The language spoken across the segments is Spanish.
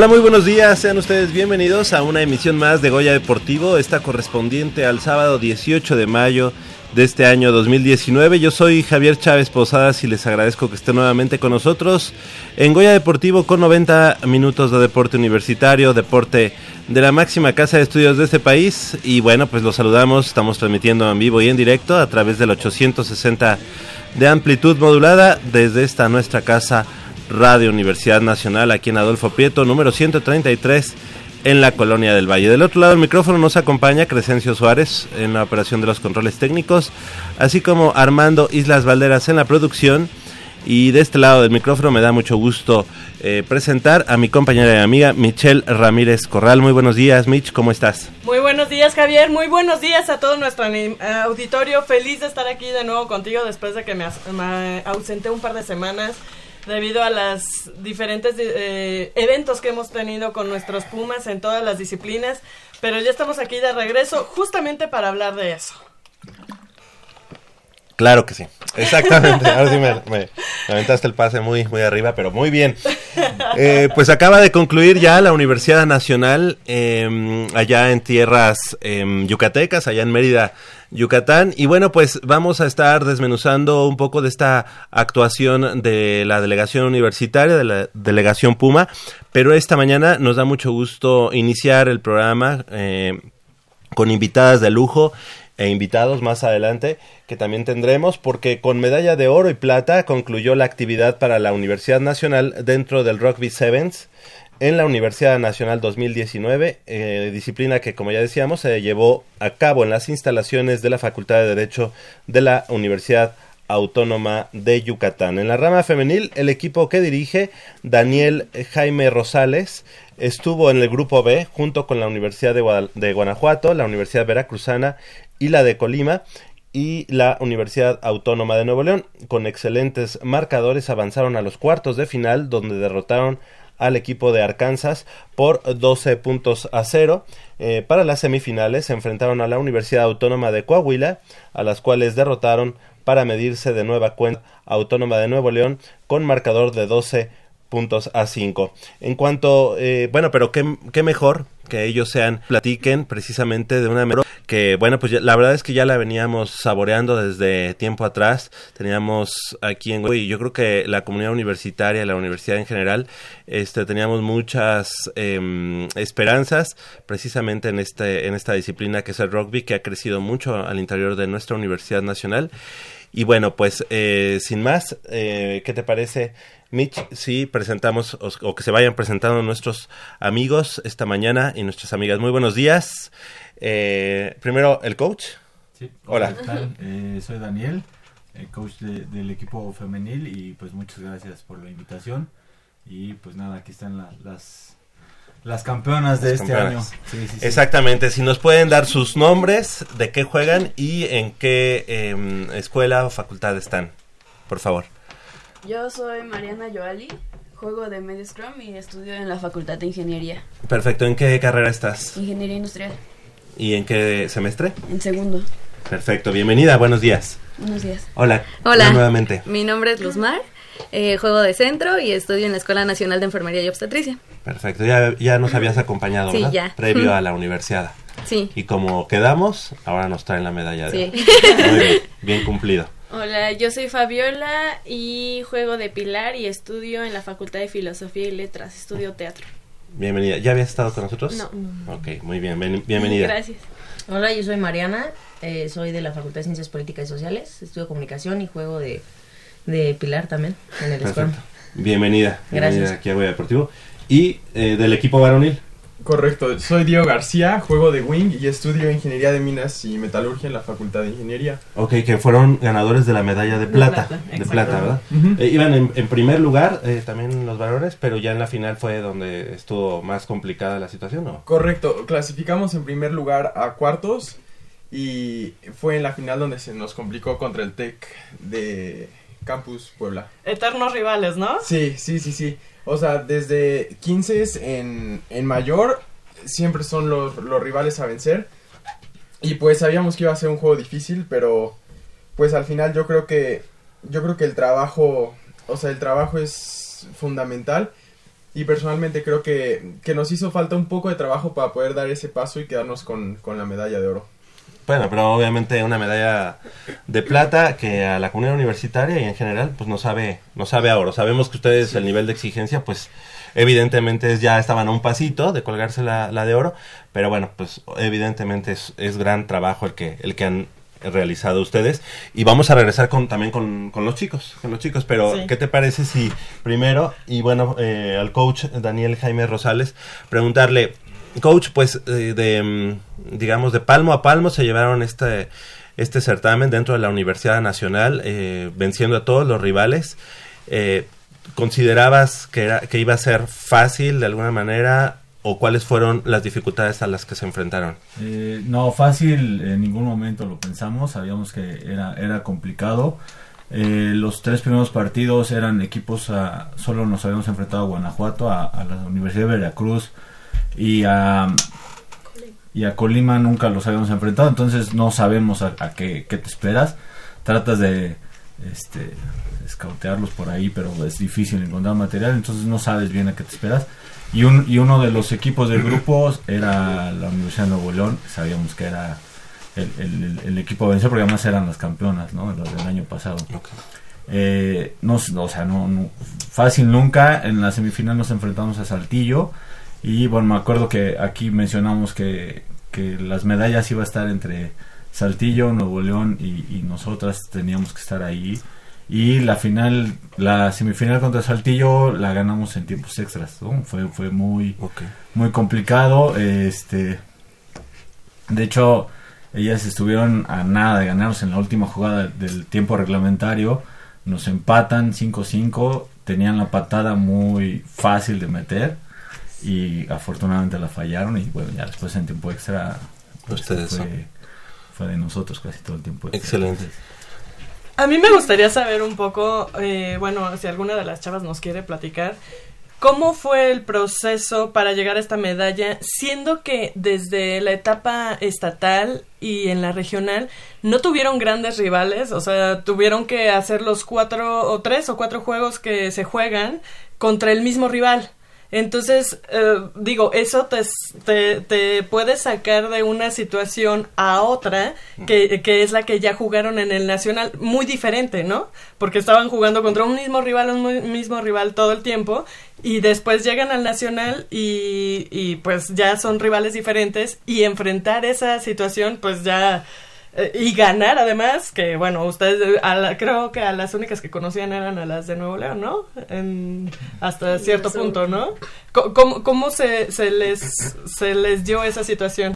Hola, muy buenos días, sean ustedes bienvenidos a una emisión más de Goya Deportivo, esta correspondiente al sábado 18 de mayo de este año 2019. Yo soy Javier Chávez Posadas y les agradezco que estén nuevamente con nosotros en Goya Deportivo con 90 minutos de deporte universitario, deporte de la máxima casa de estudios de este país. Y bueno, pues los saludamos, estamos transmitiendo en vivo y en directo a través del 860 de amplitud modulada desde esta nuestra casa Radio Universidad Nacional aquí en Adolfo Prieto, número 133 en la Colonia del Valle. Del otro lado del micrófono nos acompaña Crescencio Suárez en la operación de los controles técnicos, así como Armando Islas Valderas en la producción. Y de este lado del micrófono me da mucho gusto eh, presentar a mi compañera y amiga Michelle Ramírez Corral. Muy buenos días, Mitch, ¿cómo estás? Muy buenos días, Javier. Muy buenos días a todo nuestro auditorio. Feliz de estar aquí de nuevo contigo después de que me, me ausenté un par de semanas debido a los diferentes eh, eventos que hemos tenido con nuestros Pumas en todas las disciplinas, pero ya estamos aquí de regreso justamente para hablar de eso. Claro que sí, exactamente. Ahora sí me, aventaste el pase muy, muy arriba, pero muy bien. Eh, pues acaba de concluir ya la Universidad Nacional em, allá en tierras em, yucatecas, allá en Mérida, Yucatán. Y bueno, pues vamos a estar desmenuzando un poco de esta actuación de la delegación universitaria, de la delegación Puma. Pero esta mañana nos da mucho gusto iniciar el programa eh, con invitadas de lujo e invitados más adelante que también tendremos porque con medalla de oro y plata concluyó la actividad para la Universidad Nacional dentro del Rugby Sevens en la Universidad Nacional 2019, eh, disciplina que, como ya decíamos, se llevó a cabo en las instalaciones de la Facultad de Derecho de la Universidad Autónoma de Yucatán. En la rama femenil, el equipo que dirige Daniel Jaime Rosales estuvo en el grupo B junto con la Universidad de, de Guanajuato, la Universidad Veracruzana y la de Colima y la Universidad Autónoma de Nuevo León. Con excelentes marcadores avanzaron a los cuartos de final donde derrotaron al equipo de Arkansas por 12 puntos a cero. Eh, para las semifinales se enfrentaron a la Universidad Autónoma de Coahuila, a las cuales derrotaron para medirse de nueva cuenta Autónoma de Nuevo León con marcador de 12 puntos a 5. En cuanto, eh, bueno, pero qué, qué mejor que ellos sean, platiquen precisamente de una que, bueno, pues la verdad es que ya la veníamos saboreando desde tiempo atrás. Teníamos aquí en y yo creo que la comunidad universitaria, la universidad en general, Este, teníamos muchas em, esperanzas precisamente en, este, en esta disciplina que es el rugby, que ha crecido mucho al interior de nuestra Universidad Nacional. Y bueno, pues eh, sin más, eh, ¿qué te parece, Mitch? Si presentamos o, que se vayan presentando nuestros amigos esta mañana y nuestras amigas. Muy buenos días. Eh, primero, el coach. Sí. Hola. ¿qué soy Daniel, el coach del equipo femenil y pues muchas gracias por la invitación. Y pues nada, aquí están las las campeonas de este año. Exactamente, si nos pueden dar sus nombres, de qué juegan y en qué em, escuela o facultad están, por favor. Yo soy Mariana Joali, juego de Medio Scrum y estudio en la Facultad de Ingeniería. Perfecto, ¿en qué carrera estás? Ingeniería Industrial. ¿Y en qué semestre? En segundo. Perfecto, bienvenida, buenos días. Buenos días. Hola. Hola. Nuevamente. Mi nombre es Luzmar. Eh, juego de centro y estudio en la Escuela Nacional de Enfermería y Obstetricia. Perfecto, ya, ya nos habías acompañado, sí, ya. Previo a la universidad. Sí. Y como quedamos, ahora nos traen la medalla de sí. Muy bien, bien cumplido. Hola, yo soy Fabiola y juego de Pilar y estudio en la Facultad de Filosofía y Letras, estudio teatro. Bienvenida. ¿Ya habías estado con nosotros? No. Ok, muy bien, bienvenida. Gracias. Hola, yo soy Mariana, eh, soy de la Facultad de Ciencias Políticas y Sociales, estudio comunicación y juego de, de Pilar también en el Perfecto. Bienvenida, bienvenida aquí a Goya Deportivo. ¿Y eh, del equipo varonil? Correcto, soy Diego García, juego de Wing y estudio Ingeniería de Minas y Metalurgia en la Facultad de Ingeniería. Ok, que fueron ganadores de la medalla de plata. De plata, ¿verdad? Eh, iban en, primer lugar eh, también los varones, pero ya en la final fue donde estuvo más complicada la situación, ¿no? Correcto, clasificamos en primer lugar a cuartos y fue en la final donde se nos complicó contra el TEC de Campus Puebla. Eternos rivales, ¿no? Sí, sí, sí, sí. O sea, desde 15 en, en mayor siempre son los, los rivales a vencer. Y pues sabíamos que iba a ser un juego difícil, pero pues al final yo creo que yo creo que el trabajo, o sea, el trabajo es fundamental y personalmente creo que, que nos hizo falta un poco de trabajo para poder dar ese paso y quedarnos con, con la medalla de oro. Bueno, pero obviamente una medalla de plata que a la comunidad universitaria y en general pues no sabe, no sabe a oro. Sabemos que ustedes el nivel de exigencia pues evidentemente ya estaban a un pasito de colgarse la, la de oro, pero bueno, pues evidentemente es, es, gran trabajo el que, el que han realizado ustedes. Y vamos a regresar con también con, con los chicos con los chicos pero qué te parece si primero y bueno eh, al coach Daniel Jaime Rosales preguntarle coach, pues eh, de, mm, digamos, de palmo a palmo se llevaron este, este certamen dentro de la Universidad Nacional, eh, venciendo a todos los rivales. Eh, ¿Considerabas que, era, que iba a ser fácil de alguna manera o cuáles fueron las dificultades a las que se enfrentaron? no, fácil en ningún momento lo pensamos, sabíamos que era, era complicado. los tres primeros partidos eran equipos, solo nos habíamos enfrentado a Guanajuato, a, a la Universidad de Veracruz, y a, y a Colima nunca los habíamos enfrentado, entonces no sabemos a, qué, te esperas. Tratas de este, escautearlos por ahí, pero es difícil encontrar material, entonces no sabes bien a qué te esperas. Y, un, y uno de los equipos del grupo era la Universidad de Nuevo León, sabíamos que era el, el, equipo a vencer, porque además eran las campeonas ¿no? del año pasado. Eh, no, o sea, no, no, fácil nunca. En la semifinal nos enfrentamos a Saltillo y bueno, me acuerdo que aquí mencionamos que, que las medallas iba a estar entre Saltillo, Nuevo León y, nosotras teníamos que estar ahí. Y la final, la semifinal contra Saltillo la ganamos en tiempos extras. Fue, fue muy, muy complicado. Este, de hecho, ellas estuvieron a nada de ganarnos en la última jugada del tiempo reglamentario. Nos empatan 5-5. Tenían la patada muy fácil de meter y afortunadamente la fallaron y bueno, ya después en tiempo extra pues, fue, fue, de nosotros casi todo el tiempo Excelente. A mí me gustaría saber un poco, eh, bueno, si alguna de las chavas nos quiere platicar, ¿cómo fue el proceso para llegar a esta medalla, siendo que desde la etapa estatal y en la regional no tuvieron grandes rivales, o sea, tuvieron que hacer los cuatro o tres o cuatro juegos que se juegan contra el mismo rival? Entonces, eh, digo, eso te, te, te, puede sacar de una situación a otra, que, que, es la que ya jugaron en el Nacional, muy diferente, ¿no? Porque estaban jugando contra un mismo rival, un mismo rival todo el tiempo, y después llegan al Nacional y, y pues ya son rivales diferentes, y enfrentar esa situación, pues ya eh, y ganar además, que bueno, ustedes creo que a las únicas que conocían eran a las de Nuevo León, ¿no? En, hasta cierto punto, ¿no? ¿Cómo, cómo se, se, les, se les dio esa situación?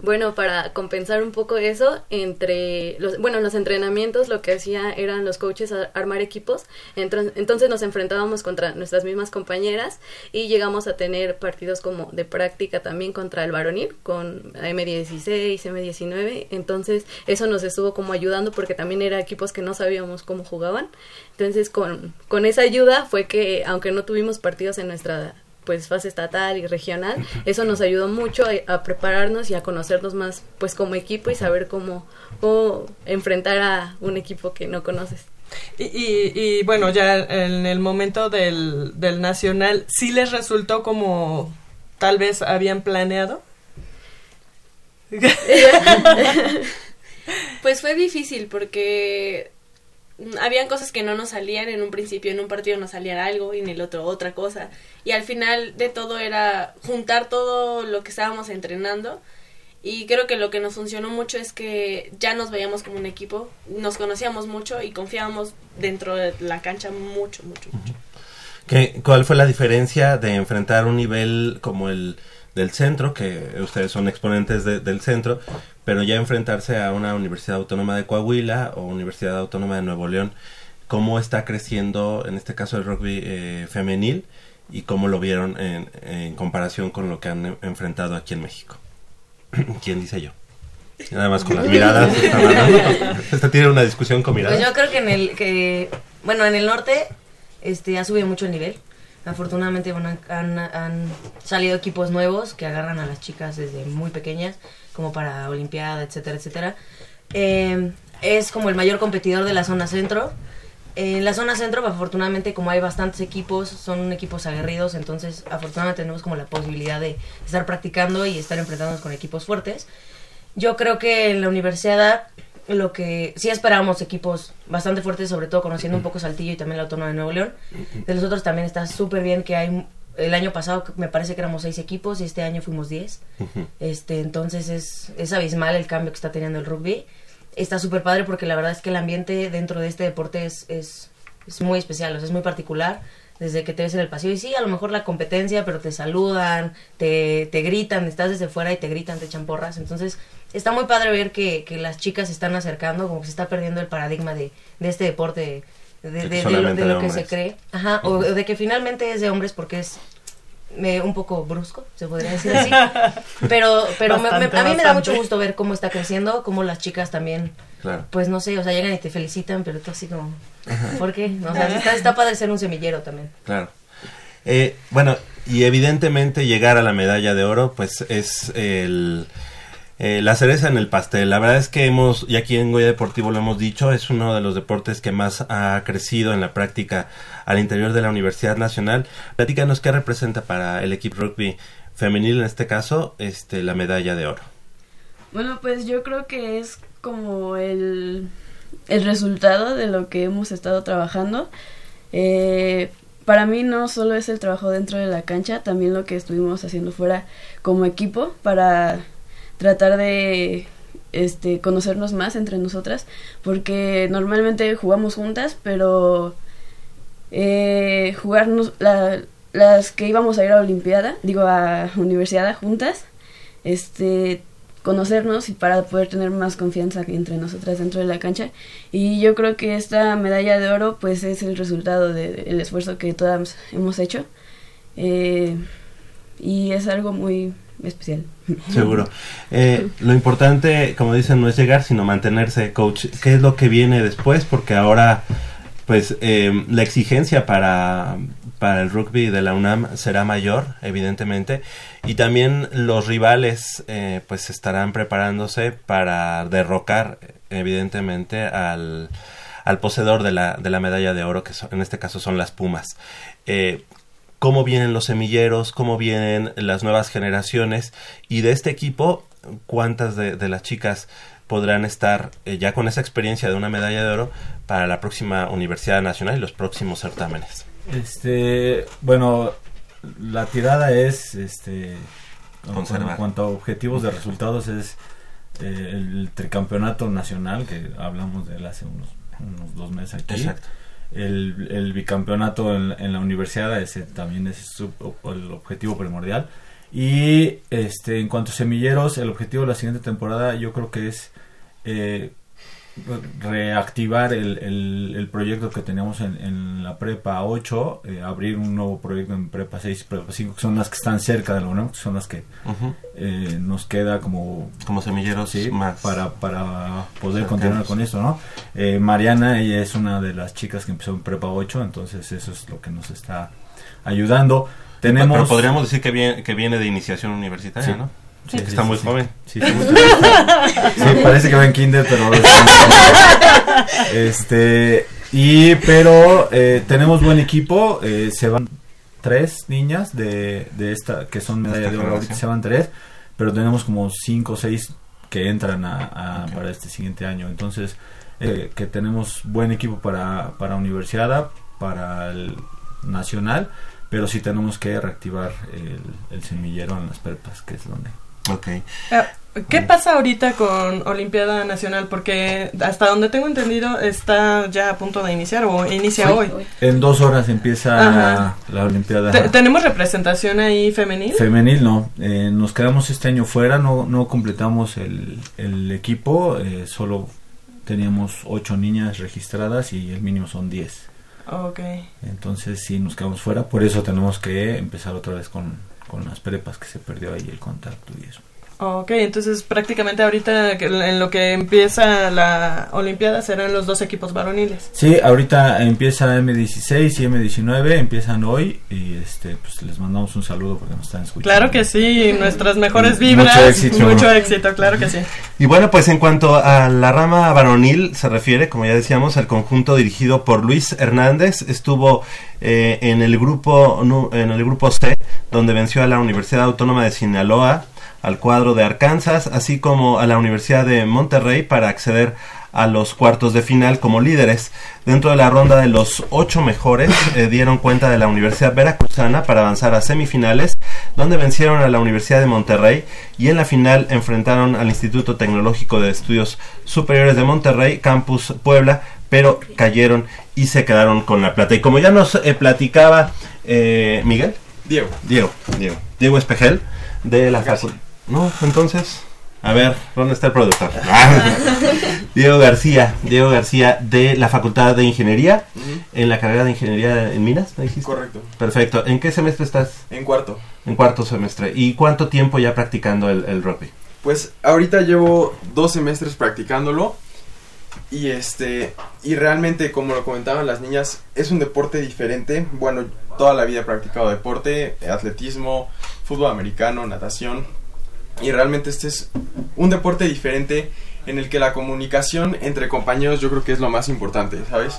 Bueno, para compensar un poco eso, entre los, bueno, los entrenamientos lo que hacía eran los coaches armar equipos, entonces nos enfrentábamos contra nuestras mismas compañeras y llegamos a tener partidos como de práctica también contra el varonil, con M16, M19, entonces eso nos estuvo como ayudando porque también eran equipos que no sabíamos cómo jugaban, entonces con, con esa ayuda fue que, aunque no tuvimos partidos en nuestra pues fase estatal y regional, eso nos ayudó mucho a, prepararnos y a conocernos más pues como equipo y saber cómo, enfrentar a un equipo que no conoces. Y, y, bueno, ya en el momento del, del nacional, ¿sí les resultó como tal vez habían planeado? pues fue difícil porque habían cosas que no nos salían en un principio, en un partido nos salía algo y en el otro otra cosa. Y al final de todo era juntar todo lo que estábamos entrenando. Y creo que lo que nos funcionó mucho es que ya nos veíamos como un equipo, nos conocíamos mucho y confiábamos dentro de la cancha mucho, mucho, mucho. ¿Qué, ¿Cuál fue la diferencia de enfrentar un nivel como el del centro, que ustedes son exponentes del centro, pero ya enfrentarse a una Universidad Autónoma de Coahuila o Universidad Autónoma de Nuevo León, cómo está creciendo en este caso el rugby eh, femenil y cómo lo vieron en, comparación con lo que han enfrentado aquí en México. ¿Quién dice yo? Nada más con las miradas. Esta tiene una discusión con miradas. Pues yo creo que en el que bueno en el norte este ha subido mucho el nivel. Afortunadamente bueno, han, han salido equipos nuevos que agarran a las chicas desde muy pequeñas como para Olimpiada, etcétera, etcétera. Eh, es como el mayor competidor de la zona centro. En la zona centro, afortunadamente, como hay bastantes equipos, son equipos aguerridos, entonces afortunadamente tenemos como la posibilidad de estar practicando y estar enfrentándonos con equipos fuertes. Yo creo que en la universidad lo que sí esperábamos equipos bastante fuertes, sobre todo conociendo un poco Saltillo y también la Autónoma de Nuevo León. De los otros también está súper bien que hay el año pasado me parece que éramos seis equipos y este año fuimos diez. este, entonces es, es abismal el cambio que está teniendo el rugby. Está súper padre porque la verdad es que el ambiente dentro de este deporte es, es, es muy especial, o sea, es muy particular desde que te ves en el pasillo. Y sí, a lo mejor la competencia, pero te saludan, te, te gritan, estás desde fuera y te gritan, te echan porras. Entonces, está muy padre ver que, que las chicas se están acercando, como que se está perdiendo el paradigma de, de este deporte de, lo, que se cree. Ajá, o de que finalmente es de hombres porque es un poco brusco, se podría decir así. pero pero a mí me da mucho gusto ver cómo está creciendo, cómo las chicas también, pues no sé, o sea, llegan y te felicitan, pero tú así como, ¿por qué? O sea, está, está padre ser un semillero también. Claro. Eh, bueno, y evidentemente llegar a la medalla de oro, pues es el eh, la cereza en el pastel. La verdad es que hemos, y aquí en Goya Deportivo lo hemos dicho, es uno de los deportes que más ha crecido en la práctica al interior de la Universidad Nacional. Platícanos qué representa para el equipo rugby femenil, en este caso, este, la medalla de oro. Bueno, pues yo creo que es como el, el resultado de lo que hemos estado trabajando. Eh, para mí no solo es el trabajo dentro de la cancha, también lo que estuvimos haciendo fuera como equipo para tratar de este conocernos más entre nosotras porque normalmente jugamos juntas pero eh, jugarnos las que íbamos a ir a olimpiada digo a universidad juntas este conocernos y para poder tener más confianza entre nosotras dentro de la cancha. Y yo creo que esta medalla de oro pues es el resultado del esfuerzo que todas hemos hecho. Eh, y es algo muy especial. Seguro. Eh, lo importante, como dicen, no es llegar, sino mantenerse, coach. ¿Qué es lo que viene después? Porque ahora, pues, eh, la exigencia para, para el rugby de la UNAM será mayor, evidentemente, y también los rivales, eh, pues, estarán preparándose para derrocar, evidentemente, al, al poseedor de la, de la medalla de oro, que en este caso son las Pumas. Cómo vienen los semilleros, cómo vienen las nuevas generaciones y de este equipo, cuántas de, de las chicas podrán estar eh, ya con esa experiencia de una medalla de oro para la próxima Universidad Nacional y los próximos certámenes. Este, bueno, la tirada es, este, Conservar. en cuanto a objetivos de resultados es eh, el tricampeonato nacional que hablamos de él hace unos, unos dos meses aquí. Exacto. El, el bicampeonato en, en la universidad ese también es su- el objetivo primordial. Y este, en cuanto a semilleros, el objetivo de la siguiente temporada yo creo que es eh, reactivar el, el, el proyecto que teníamos en, en la prepa 8, eh, abrir un nuevo proyecto en prepa 6 y prepa 5, que son las que están cerca de la UNAM, que son las que eh, nos queda como Como semilleros sí, más. para, para poder cercanos. continuar con esto, ¿no? Eh, Mariana, ella es una de las chicas que empezó en prepa 8, entonces eso es lo que nos está ayudando. Tenemos... Pero podríamos decir que viene, que viene de iniciación universitaria, Sí. ¿no? Sí, que sí, está sí, muy sí. joven. Sí, parece que va en kinder, pero este y pero eh, tenemos buen equipo, eh, se van tres niñas de, de esta que son medalla de oro, se van tres, pero tenemos como cinco o seis que entran a, a- para este siguiente año, entonces eh, que tenemos buen equipo para para universidad, para el nacional, pero sí tenemos que reactivar el, el semillero en las prepas, que es donde Ok. Ah, ¿Qué pasa ahorita con Olimpiada Nacional? Porque hasta donde tengo entendido está ya a punto de iniciar o inicia Sí. hoy. En dos horas empieza Ajá. la Olimpiada. Te- ¿Tenemos representación ahí femenil? Femenil no, Eh, nos quedamos este año fuera, no, no completamos el, el equipo, eh, solo teníamos ocho niñas registradas y el mínimo son 10. Ok. Entonces sí nos quedamos fuera, por eso tenemos que empezar otra vez con, con las prepas que se perdió ahí el contacto y eso. Ok, entonces prácticamente ahorita que- en lo que empieza la Olimpiada serán los dos equipos varoniles. Sí, ahorita empieza M16 y M19, empiezan hoy y este pues les mandamos un saludo porque nos están escuchando. Claro que sí, nuestras mejores Mucho vibras. éxito. Mucho éxito, claro que sí. Y bueno, pues en cuanto a la rama varonil se refiere, como ya decíamos, el conjunto dirigido por Luis Hernández estuvo eh, en el grupo nu- en el grupo C, donde venció a la Universidad Autónoma de Sinaloa, al cuadro de Arkansas, así como a la Universidad de Monterrey para acceder a los cuartos de final como líderes. Dentro de la ronda de los ocho mejores eh, dieron cuenta de la Universidad Veracruzana para avanzar a semifinales, donde vencieron a la Universidad de Monterrey y en la final enfrentaron al Instituto Tecnológico de Estudios Superiores de Monterrey, Campus Puebla, pero cayeron y se quedaron con la plata. Y como ya nos eh, platicaba eh, Miguel, Diego. Diego, Diego, Diego Espejel, de la facultad. No, entonces, a ver, ¿dónde está el productor? Diego García, Diego García de la Facultad de Ingeniería, en la carrera de Ingeniería en Minas, ¿me dijiste? Correcto. Perfecto. ¿En qué semestre estás? En cuarto. En cuarto semestre. ¿Y cuánto tiempo ya practicando el, el rugby? Pues ahorita llevo dos semestres practicándolo y este y realmente como lo comentaban las niñas es un deporte diferente. Bueno, toda la vida he practicado deporte, atletismo, fútbol americano, natación y realmente este es un deporte diferente en el que la comunicación entre compañeros yo creo que es lo más importante, ¿sabes?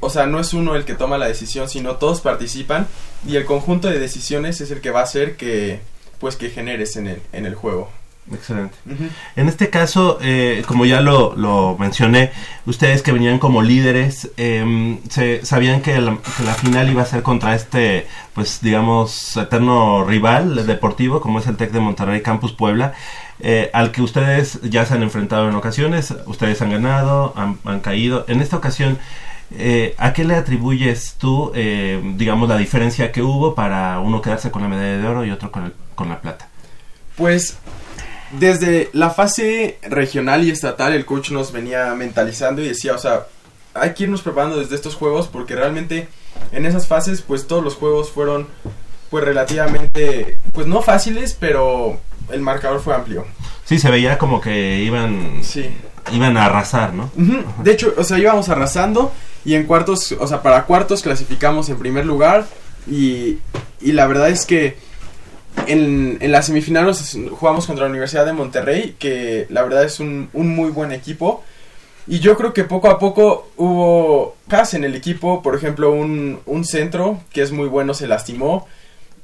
O sea, no es uno el que toma la decisión, sino todos participan y el conjunto de decisiones es el que va a hacer que pues que generes en el en el juego. Excelente. En este caso, eh, como ya lo, lo mencioné, ustedes que venían como líderes, eh, se, sabían que la, que la final iba a ser contra este, pues digamos, eterno rival deportivo, como es el TEC de Monterrey Campus Puebla, eh, al que ustedes ya se han enfrentado en ocasiones, ustedes han ganado, han, han caído. En esta ocasión, eh, ¿a qué le atribuyes tú, eh, digamos, la diferencia que hubo para uno quedarse con la medalla de oro y otro con, el- con la plata? Pues desde la fase regional y estatal el coach nos venía mentalizando y decía, o sea, hay que irnos preparando desde estos juegos porque realmente en esas fases pues todos los juegos fueron pues relativamente pues no fáciles, pero el marcador fue amplio. Sí, se veía como que iban, Sí. iban a arrasar, ¿no? De hecho, o sea, íbamos arrasando y en cuartos, o sea, para cuartos clasificamos en primer lugar y, y la verdad es que en, en las semifinales jugamos contra la Universidad de Monterrey, que la verdad es un, un muy buen equipo Y yo creo que poco a poco hubo cas en el equipo, por ejemplo, un, un centro que es muy bueno se lastimó.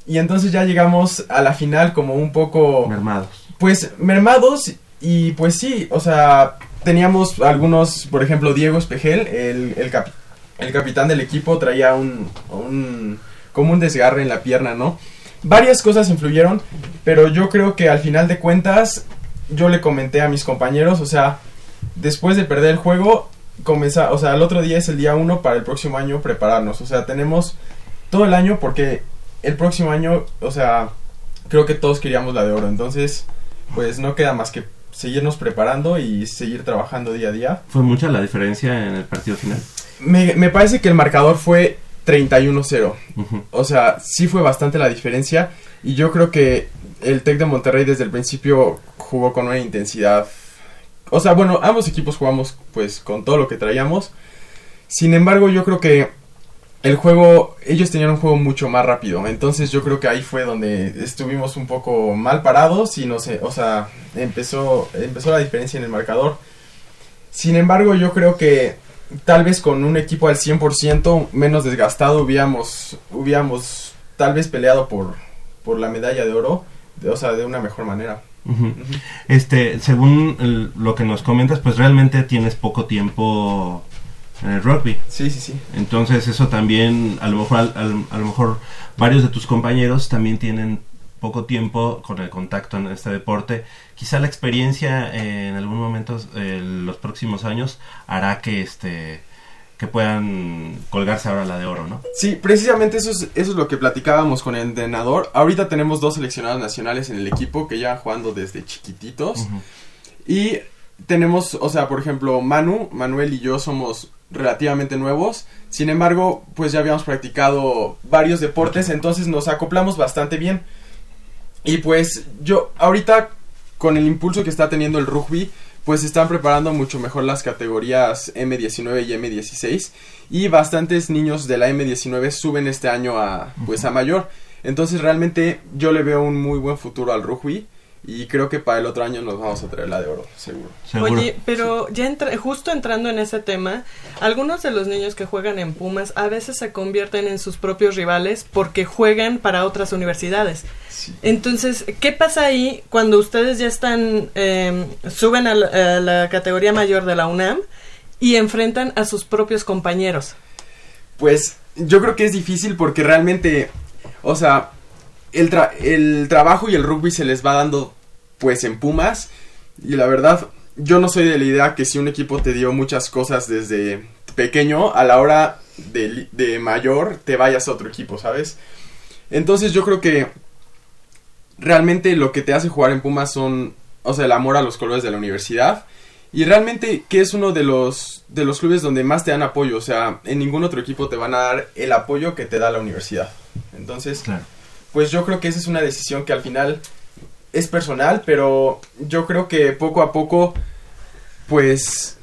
Y entonces ya llegamos a la final como un poco... Mermados. Pues mermados y pues sí, o sea, teníamos algunos, por ejemplo, Diego Espejel, el, el, capi- el capitán del equipo, traía un, un... como un desgarre en la pierna, ¿no? Varias cosas influyeron, pero yo creo que al final de cuentas yo le comenté a mis compañeros, o sea, después de perder el juego, comenzar, o sea, el otro día es el día uno para el próximo año prepararnos, o sea, tenemos todo el año porque el próximo año, o sea, creo que todos queríamos la de oro, entonces, pues no queda más que seguirnos preparando y seguir trabajando día a día. ¿Fue mucha la diferencia en el partido final? Me, me parece que el marcador fue 31-0. Ujú. O sea, sí fue bastante la diferencia. Y yo creo que el Tec de Monterrey desde el principio jugó con una intensidad. O sea, bueno, ambos equipos jugamos pues con todo lo que traíamos. Sin embargo, yo creo que el juego, ellos tenían un juego mucho más rápido. Entonces yo creo que ahí fue donde estuvimos un poco mal parados y no sé, o sea, empezó, empezó la diferencia en el marcador. Sin embargo, yo creo que tal vez con un equipo al 100% menos desgastado hubiéramos, hubiéramos tal vez peleado por, por la medalla de oro, de- o sea, de una mejor manera. Este, según el- lo que nos comentas, pues realmente tienes poco tiempo en el rugby. Sí, sí, sí. Entonces eso también, a lo mejor, al- al- a lo mejor varios de tus compañeros también tienen poco tiempo con el contacto en este deporte. Quizá la experiencia eh, en algún momento, eh, los próximos años, hará que este que puedan colgarse ahora la de oro, ¿no? Sí, precisamente eso es, eso es lo que platicábamos con el entrenador. Ahorita tenemos dos seleccionados nacionales en el equipo que ya jugando desde chiquititos. Y tenemos, o sea, por ejemplo, Manu, Manuel y yo somos relativamente nuevos. Sin embargo, pues ya habíamos practicado varios deportes, entonces nos acoplamos bastante bien. Y pues yo, ahorita, con el impulso que está teniendo el rugby, pues están preparando mucho mejor las categorías M19 y M16. Y bastantes niños de la M19 suben este año a, pues, a mayor. Entonces realmente yo le veo un muy buen futuro al rugby. Y creo que para el otro año nos vamos a traer la de oro, seguro. Seguro. Oye, pero ya entra- justo entrando en ese tema, algunos de los niños que juegan en Pumas a veces se convierten en sus propios rivales porque juegan para otras universidades. Sí. Entonces, ¿qué pasa ahí cuando ustedes ya están, eh, suben a la, a la categoría mayor de la UNAM y enfrentan a sus propios compañeros? Pues yo creo que es difícil porque realmente, o sea, el, tra- el trabajo y el rugby se les va dando pues en Pumas. Y la verdad, yo no soy de la idea que si un equipo te dio muchas cosas desde pequeño, a la hora de, de mayor te vayas a otro equipo, ¿sabes? Entonces yo creo que realmente lo que te hace jugar en Pumas son, o sea, el amor a los colores de la universidad. Y realmente que es uno de los, de los clubes donde más te dan apoyo. O sea, en ningún otro equipo te van a dar el apoyo que te da la universidad. Entonces, Claro. Pues yo creo que esa es una decisión que al final es personal, pero yo creo que poco a poco, pues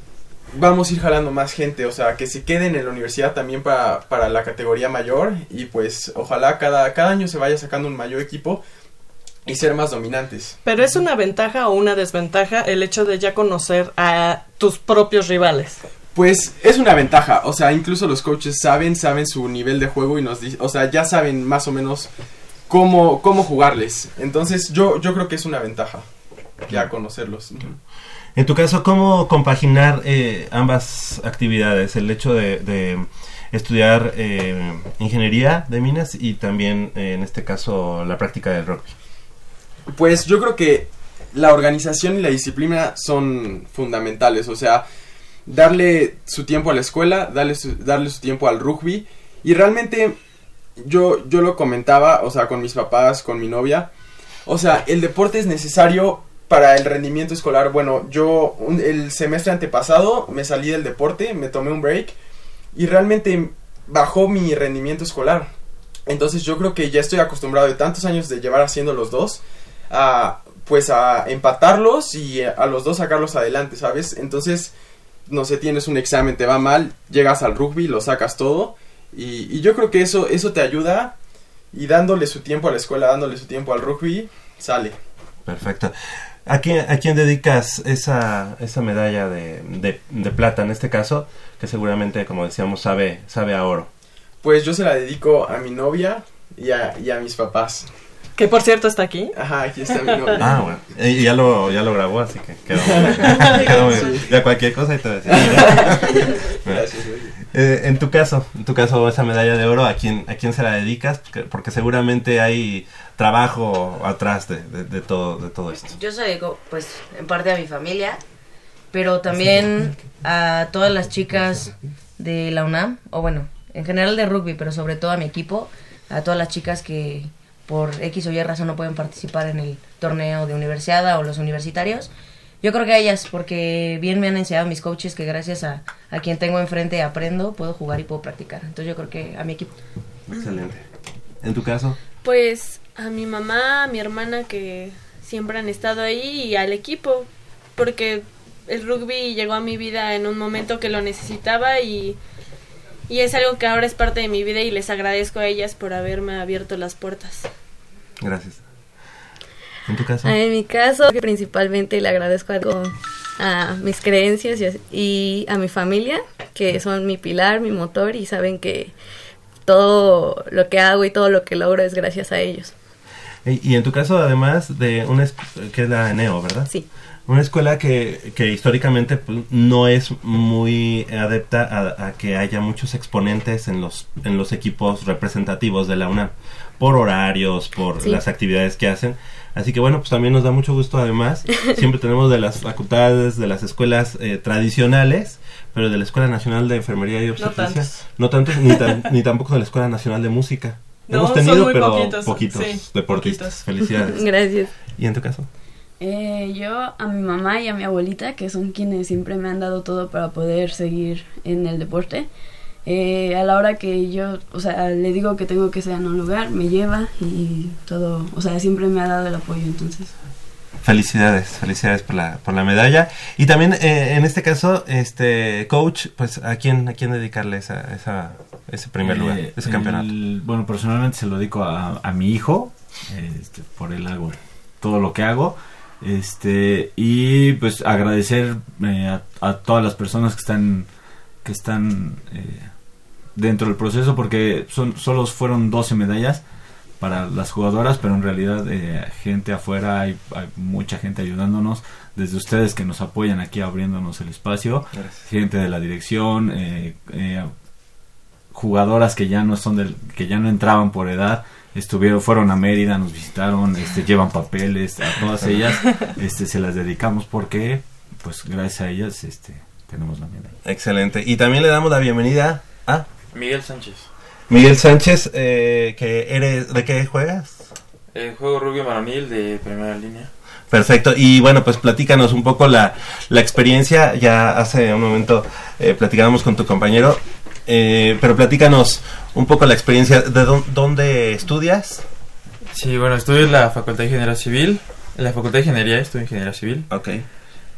vamos a ir jalando más gente, o sea, que se queden en la universidad también para, para la categoría mayor y pues ojalá cada, cada año se vaya sacando un mayor equipo y ser más dominantes. Pero es una ventaja o una desventaja el hecho de ya conocer a tus propios rivales. Pues es una ventaja, o sea, incluso los coaches saben, saben su nivel de juego y nos dicen, o sea, ya saben más o menos cómo, cómo jugarles. Entonces yo, yo creo que es una ventaja ya conocerlos. En tu caso, ¿cómo compaginar eh, ambas actividades? El hecho de, de estudiar eh, ingeniería de minas y también, eh, en este caso, la práctica del rugby. Pues yo creo que la organización y la disciplina son fundamentales, o sea, darle su tiempo a la escuela, darle su, darle su tiempo al rugby y realmente yo, yo lo comentaba, o sea, con mis papás, con mi novia, o sea, el deporte es necesario para el rendimiento escolar. Bueno, yo un- el semestre antepasado me salí del deporte, me tomé un break y realmente bajó mi rendimiento escolar. Entonces yo creo que ya estoy acostumbrado de tantos años de llevar haciendo los dos a pues a empatarlos y a los dos sacarlos adelante, ¿sabes? Entonces, no sé, tienes un examen, te va mal, llegas al rugby, lo sacas todo y, y yo creo que eso eso te ayuda y dándole su tiempo a la escuela, dándole su tiempo al rugby, sale. Perfecto. ¿A quién, ¿A quién dedicas esa, esa medalla de, de, de plata en este caso? Que seguramente, como decíamos, sabe, sabe a oro. Pues yo se la dedico a mi novia y a, y a mis papás. Que por cierto está aquí. Ajá, aquí está mi novia. Ah, bueno. Y ya lo, ya lo grabó, así que quedó muy bien. Quedó muy bien. Ya cualquier cosa y te decía. Gracias, oye. Eh, en tu caso, en tu caso, esa medalla de oro, ¿a quién, a quién se la dedicas? Porque, seguramente hay trabajo atrás de todo, de todo esto. Yo se dedico, pues, en parte a mi familia, pero también a todas las chicas de la UNAM, o bueno, en general de rugby, pero sobre todo a mi equipo, a todas las chicas que por X o Y razón no pueden participar en el torneo de universidad o los universitarios. Yo creo que a ellas, porque bien me han enseñado mis coaches que gracias a, a quien tengo enfrente aprendo, puedo jugar y puedo practicar. Entonces yo creo que a mi equipo. Excelente. ¿En tu caso? Pues a mi mamá, a mi hermana que siempre han estado ahí y al equipo, porque el rugby llegó a mi vida en un momento que lo necesitaba y, y es algo que ahora es parte de mi vida y les agradezco a ellas por haberme abierto las puertas. Gracias. ¿En tu caso? Ah, En mi caso, principalmente le agradezco a, a mis creencias y a, mi familia, que son mi pilar, mi motor, y saben que todo lo que hago y todo lo que logro es gracias a ellos. Y, y en tu caso, además de una que es la NEO, ¿verdad? Sí. Una escuela que, que históricamente pues, no es muy adepta a, a que haya muchos exponentes en los, en los equipos representativos de la UNAM, por horarios, por Sí. las actividades que hacen. Así que bueno, pues también nos da mucho gusto además. Siempre tenemos de las facultades, de las escuelas eh, tradicionales, pero de la Escuela Nacional de Enfermería y Obstetricia. tantos. No tantos, ni, tan- ni tampoco de la Escuela Nacional de Música. No, Hemos son tenido, muy pero poquitos, poquitos, sí, deportistas. Felicidades. Gracias. ¿Y en tu caso? Eh, yo a mi mamá y a mi abuelita, que son quienes siempre me han dado todo para poder seguir en el deporte. Eh, a la hora que yo, o sea, le digo que tengo que ser en un lugar, me lleva y todo, o sea, siempre me ha dado el apoyo, entonces. Felicidades, felicidades por la, por la medalla. Y también eh, en este caso, este coach, pues a quién, a quién dedicarle esa, esa, ese primer lugar, Eh, ese el- campeonato. Bueno, personalmente se lo dedico a, a mi hijo, este, por él hago todo lo que hago. Este, y pues agradecer eh, a, a todas las personas que están, que están eh, dentro del proceso, porque son, solo fueron 12 medallas para las jugadoras, pero en realidad eh, gente afuera, hay, hay mucha gente ayudándonos, desde ustedes que nos apoyan aquí abriéndonos el espacio, Gracias. gente de la dirección, eh, eh, jugadoras que ya no son del, que ya no entraban por edad, estuvieron, fueron a Mérida, nos visitaron, este, llevan papeles, a todas ellas, este, se las dedicamos porque, pues gracias a ellas, este, tenemos la medalla. Excelente. Y también le damos la bienvenida a Miguel Sánchez. Miguel Sánchez, eh, que eres, ¿de qué juegas? Eh, juego rugby varonil de primera línea. Perfecto. Y bueno, pues platícanos un poco la, la experiencia. Ya hace un momento eh, platicábamos con tu compañero, eh, pero platícanos un poco la experiencia. ¿De dó- dónde estudias? Sí, bueno, estudio en la Facultad de Ingeniería Civil. En la Facultad de Ingeniería estudio Ingeniería Civil. Ok.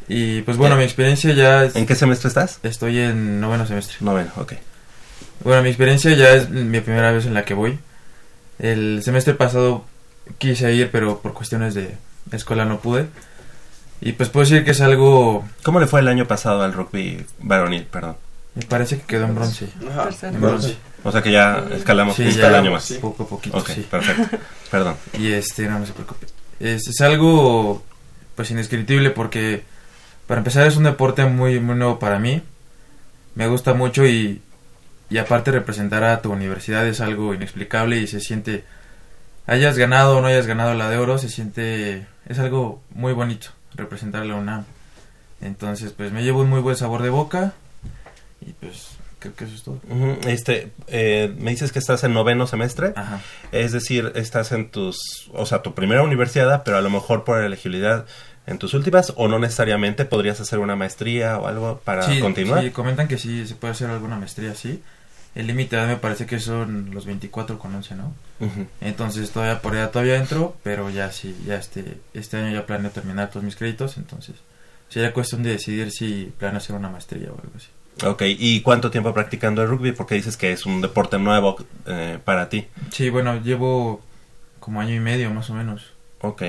Y pues bueno, mi experiencia ya es... ¿En qué semestre estás? Estoy en noveno semestre. Noveno, ok. Bueno, mi experiencia ya es mi primera vez en la que voy. El semestre pasado quise ir, pero por cuestiones de escuela no pude. Y pues puedo decir que es algo... ¿Cómo le fue el año pasado al rugby varonil, perdón? Me parece que quedó en bronce. Ajá. En bronce. O sea que ya escalamos Sí, un ya, peldaño más. sí, Poco a poquito, Ok, sí. perfecto. Perdón. Y este, no, no se preocupe. Es, es algo, pues, indescriptible porque, para empezar, es un deporte muy, muy nuevo para mí. Me gusta mucho y, y aparte representar a tu universidad es algo inexplicable y se siente, hayas ganado o no hayas ganado la de oro, se siente, es algo muy bonito representar a la UNAM. Entonces, pues, me llevo un muy buen sabor de boca y, pues, creo que eso es todo. Este, eh, me dices que estás en noveno semestre. Ajá. Es decir, estás en tus, o sea, tu primera universidad, pero a lo mejor por elegibilidad en tus últimas, o no necesariamente podrías hacer una maestría o algo para sí, continuar. Sí, comentan que sí, se puede hacer alguna maestría así. El límite me parece que son los 24 con 11, ¿no? Ujú. Entonces todavía por edad todavía entro, pero ya sí, ya este, este año ya planeo terminar todos mis créditos, entonces sería cuestión de decidir si planeo hacer una maestría o algo así. Ok, ¿y cuánto tiempo practicando el rugby? Porque dices que es un deporte nuevo eh, para ti. Sí, bueno, llevo como año y medio más o menos. Ok.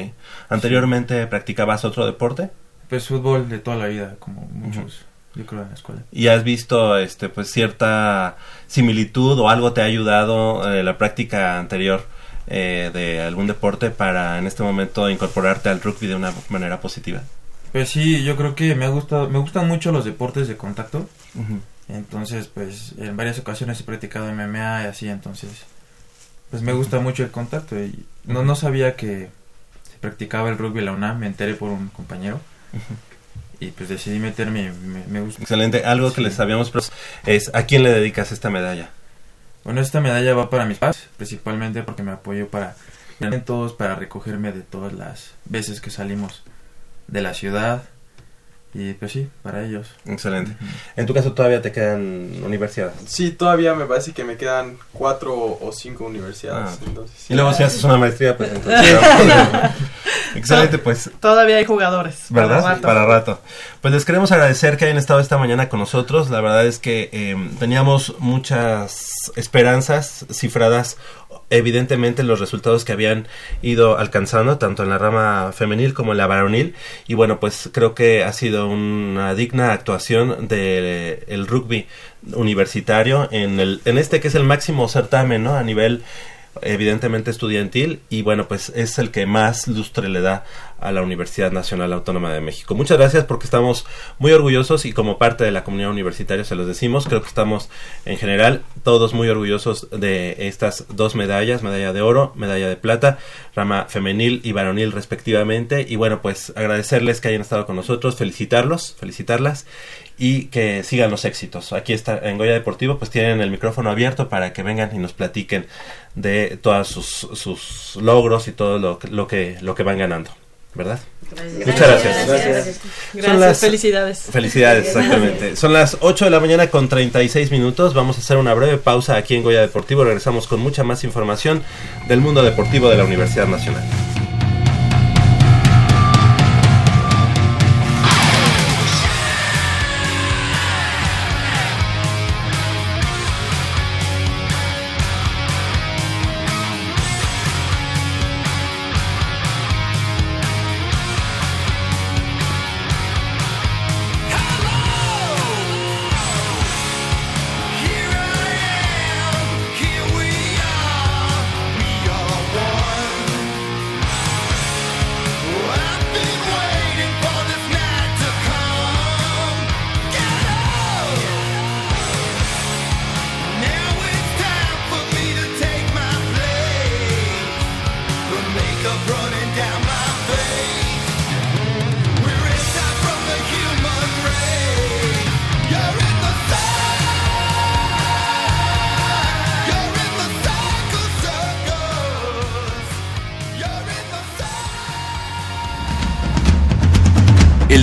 ¿Anteriormente practicabas otro deporte? Pues fútbol de toda la vida, como muchos, yo creo, en la escuela. ¿Y has visto este, pues, cierta similitud o algo te ha ayudado en la práctica anterior eh, de algún deporte para en este momento incorporarte al rugby de una manera positiva? Pues sí, yo creo que me ha gustado, me gustan mucho los deportes de contacto. Entonces, pues en varias ocasiones he practicado MMA y así, entonces, pues me gusta mucho el contacto y no no sabía que se practicaba el rugby en la UNAM, me enteré por un compañero. Y pues decidí meterme, me, me gusta. Excelente. Algo que les habíamos es ¿a quién le dedicas esta medalla? Bueno, esta medalla va para mis padres, principalmente porque me apoyo para eventos, para recogerme de todas las veces que salimos de la ciudad. Y pues sí, para ellos. Excelente. En tu caso todavía te quedan universidades. Sí, todavía me parece que me quedan cuatro o cinco universidades. Ah. entonces, sí. Y luego si haces una maestría, pues entonces... Excelente, pues Todavía hay jugadores. ¿Verdad? Para rato. Para rato. Pues les queremos agradecer que hayan estado esta mañana con nosotros. La verdad es que eh, teníamos muchas esperanzas cifradas, evidentemente, en los resultados que habían ido alcanzando, tanto en la rama femenil como en la varonil. Y bueno, pues creo que ha sido una digna actuación del el rugby universitario en, el, en este que es el máximo certamen, ¿no? A nivel evidentemente estudiantil y bueno pues es el que más lustre le da a la Universidad Nacional Autónoma de México. Muchas gracias porque estamos muy orgullosos y como parte de la comunidad universitaria se los decimos, creo que estamos en general todos muy orgullosos de estas dos medallas, medalla de oro, medalla de plata, rama femenil y varonil respectivamente y bueno pues agradecerles que hayan estado con nosotros, felicitarlos, felicitarlas y que sigan los éxitos. Aquí está en Goya Deportivo, pues tienen el micrófono abierto para que vengan y nos platiquen de todos sus, sus logros y todo lo, que- lo que lo que van ganando, ¿verdad? Gracias. Muchas gracias. Gracias. Son Gracias, felicidades. Felicidades, exactamente. Son las 8 de la mañana con 36 minutos. Vamos a hacer una breve pausa aquí en Goya Deportivo. Regresamos con mucha más información del mundo deportivo de la Universidad Nacional.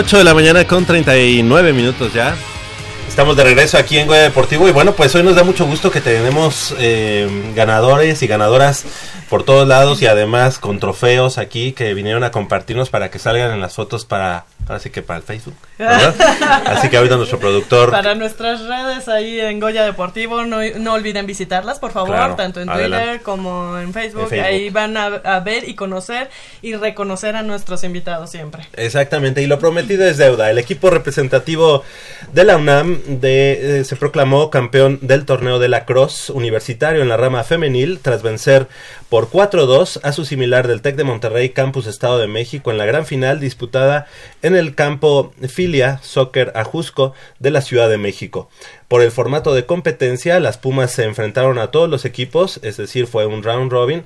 8 de la mañana con 39 minutos ya. Estamos de regreso aquí en Goya Deportivo y bueno, pues hoy nos da mucho gusto que tenemos eh, ganadores y ganadoras por todos lados y además con trofeos aquí que vinieron a compartirnos para que salgan en las fotos para ahora sí que para el Facebook. ¿verdad? Así que ahorita nuestro productor Para nuestras redes ahí en Goya Deportivo, no, no olviden visitarlas, por favor, Claro, tanto en adelante. Twitter como en Facebook. En Facebook. Ahí van a, a ver y conocer y reconocer a nuestros invitados siempre. Exactamente, y lo prometido es deuda. El equipo representativo de la UNAM de, eh, se proclamó campeón del torneo de la Cross universitario en la rama femenil tras vencer por 4-2 a su similar del TEC de Monterrey Campus Estado de México en la gran final disputada en el campo Filia Soccer Ajusco de la Ciudad de México. Por el formato de competencia, las Pumas se enfrentaron a todos los equipos, es decir, fue un round robin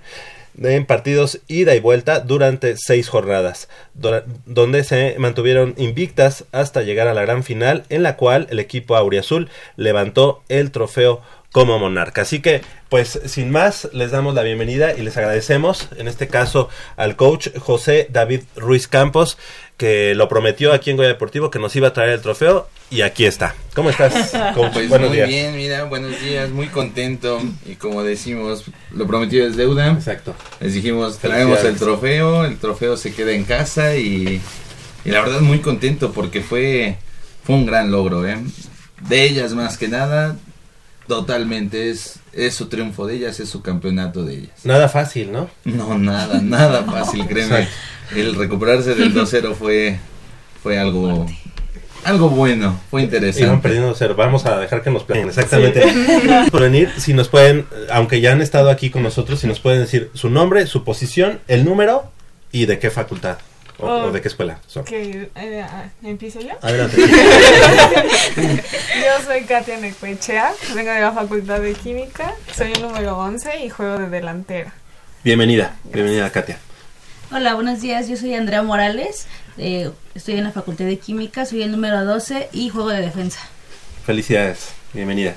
en partidos ida y vuelta durante seis jornadas, do- donde se mantuvieron invictas hasta llegar a la gran final, en la cual el equipo auriazul levantó el trofeo como monarca. Así que, pues, sin más, les damos la bienvenida y les agradecemos, en este caso, al coach José David Ruiz Campos, que lo prometió aquí en Goya Deportivo que nos iba a traer el trofeo y aquí está. ¿Cómo estás, coach? Pues Buenos muy días. bien, mira, buenos días, muy contento y como decimos, lo prometido es deuda. Exacto. Les dijimos, traemos el trofeo, el trofeo se queda en casa y, y la verdad muy contento porque fue, fue un gran logro, ¿eh? De ellas más que nada, totalmente es, es su triunfo de ellas, es su campeonato de ellas. Nada fácil, ¿no? No, nada, nada fácil, créeme. Exacto. El recuperarse del 2-0 fue, fue algo, algo bueno, fue interesante. Iban perdiendo cero. Vamos a dejar que nos platiquen exactamente por venir. Si nos pueden, aunque ya han estado aquí con nosotros, si nos pueden decir su nombre, su posición, el número y de qué facultad o, Oh. o de qué escuela. Que, eh, ¿Empiezo yo? Adelante. yo soy Katia Necuechea, vengo de la Facultad de Química, soy el número 11 y juego de delantera. Bienvenida, bienvenida Katia. Hola, buenos días. Yo soy Andrea Morales. eh, estoy en la Facultad de Química. Soy el número 12 y juego de defensa. Felicidades, bienvenida.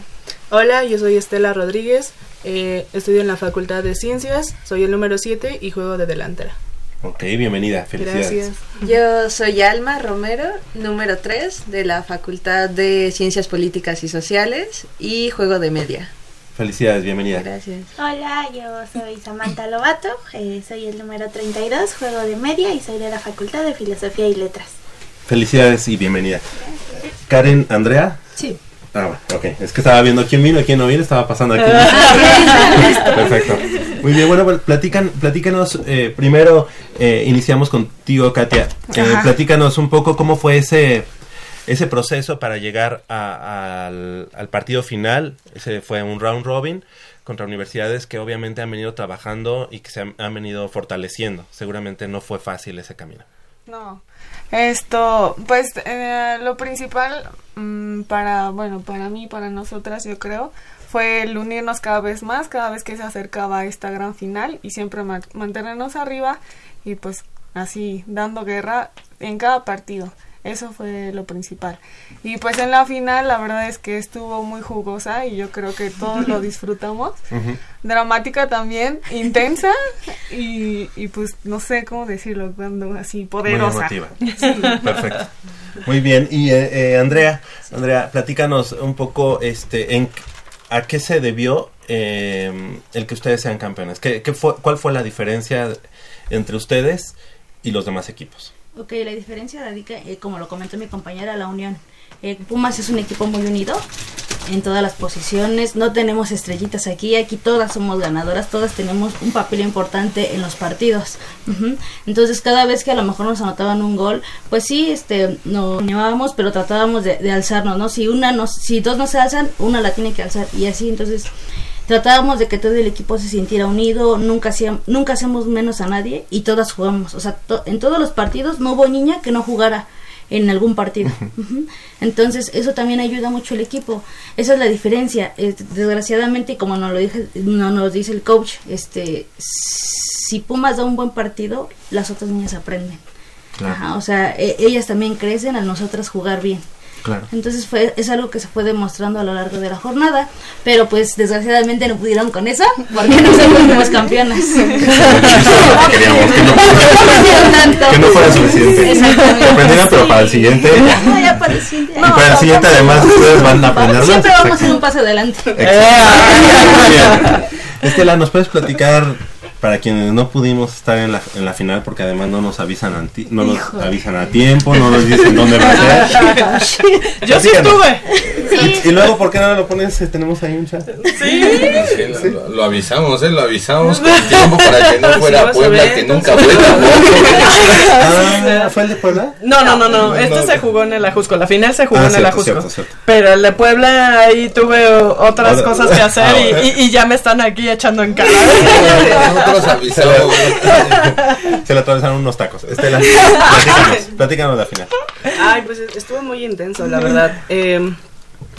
Hola, yo soy Estela Rodríguez, eh, estudio en la Facultad de Ciencias, soy el número 7 y juego de delantera. Ok, bienvenida, felicidades. Yo soy Alma Romero, número 3 de la Facultad de Ciencias Políticas y Sociales y juego de media. Felicidades, bienvenida. Gracias. Hola, yo soy Samantha Lobato, eh, soy el número 32, juego de media y soy de la Facultad de Filosofía y Letras. Felicidades y bienvenida. Karen, Andrea. Sí. Ah, bueno, ok. Es que estaba viendo quién vino y quién no vino, estaba pasando aquí. Perfecto. Muy bien, bueno, pues, platican, platícanos, eh, primero eh, iniciamos contigo, Katia. Eh, platícanos un poco cómo fue ese, ese proceso para llegar a- al, al partido final. Ese fue un round robin contra universidades que obviamente han venido trabajando y que se han, han venido fortaleciendo. Seguramente no fue fácil ese camino. No. Esto, pues eh, lo principal mm, para, bueno, para mí, para nosotras, yo creo, fue el unirnos cada vez más, cada vez que se acercaba esta gran final y siempre ma- mantenernos arriba y pues así dando guerra en cada partido. Eso fue lo principal. Y pues en la final la verdad es que estuvo muy jugosa y yo creo que todos lo disfrutamos. Dramática también, intensa y, y pues no sé cómo decirlo, cuando así poderosa. Muy emotiva. Sí. Perfecto. Muy bien. Y eh, eh, Andrea, Andrea, platícanos un poco este en a qué se debió eh, el que ustedes sean campeones. ¿Qué, qué fue, ¿Cuál fue la diferencia entre ustedes y los demás equipos? Ok, la diferencia radica, eh, como lo comentó mi compañera, la unión. Eh, Pumas es un equipo muy unido en todas las posiciones. No tenemos estrellitas aquí, aquí todas somos ganadoras, todas tenemos un papel importante en los partidos. Entonces, cada vez que a lo mejor nos anotaban un gol, pues sí, este, nos animábamos, pero tratábamos de, de alzarnos, ¿no? Si una nos, si dos no se alzan, una la tiene que alzar y así, entonces tratábamos de que todo el equipo se sintiera unido, nunca hacíamos, nunca hacemos menos a nadie y todas jugamos, o sea, to- en todos los partidos no hubo niña que no jugara en algún partido. Entonces, eso también ayuda mucho al equipo. Esa es la diferencia. Eh, desgraciadamente, como nos lo dije, no nos dice el coach, este si Pumas da un buen partido, las otras niñas aprenden. Claro. Ajá, o sea, e- ellas también crecen al nosotras jugar bien. Claro. Entonces fue, es algo que se fue demostrando a lo largo de la jornada, pero pues desgraciadamente no pudieron con eso, porque no fuimos campeonas. Queríamos que no fuera, que no fuera suficiente. Aprendieran, pero para el siguiente. No, ya para el siguiente. Y para el siguiente, además, ustedes van a aprender. Siempre vamos en un paso adelante. Bien. Estela, ¿nos puedes platicar para quienes no pudimos estar en la, en la final porque además no nos avisan a, ti- no nos Híjole. avisan a tiempo, no nos dicen dónde va a ser? Yo sí estuve. Y, y luego, ¿por qué no lo pones? Eh, Tenemos ahí un chat. Sí, lo, lo- lo avisamos, ¿eh? Lo avisamos con tiempo para que no Sí, fuera Puebla, ver, que nunca fue Ah, ¿Fue el de Puebla? No, no, no, no. No, Este no. se jugó en el Ajusco. La final se jugó Ah, en el Ajusco. cierto, cierto. Pero el de Puebla ahí tuve otras Otra- cosas que hacer Ah, y- y ya me están aquí echando en cara. Se le atravesaron unos tacos. Estela, platícanos, platícanos la final. Ay, pues estuvo muy intenso, la verdad. Eh,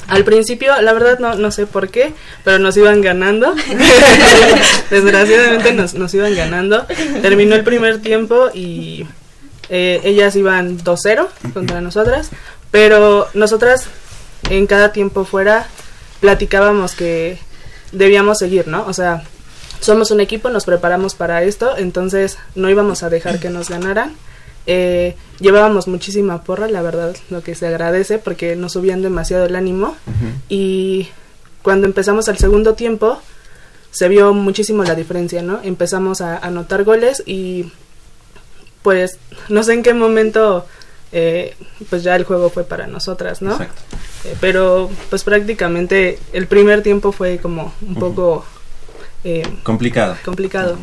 al principio, la verdad no, no sé por qué, pero nos iban ganando. Desgraciadamente nos, nos iban ganando. Terminó el primer tiempo y eh, ellas iban 2-0 contra nosotras, pero nosotras en cada tiempo fuera platicábamos que debíamos seguir, ¿no? O sea, somos un equipo, nos preparamos para esto, entonces no íbamos a dejar que nos ganaran. Eh, llevábamos muchísima porra, la verdad, lo que se agradece porque nos subían demasiado el ánimo. Y cuando empezamos al segundo tiempo, se vio muchísimo la diferencia, ¿no? Empezamos a anotar goles y pues no sé en qué momento eh, pues ya el juego fue para nosotras, ¿no? Exacto. Eh, pero pues prácticamente el primer tiempo fue como un poco eh, Complicado. complicado.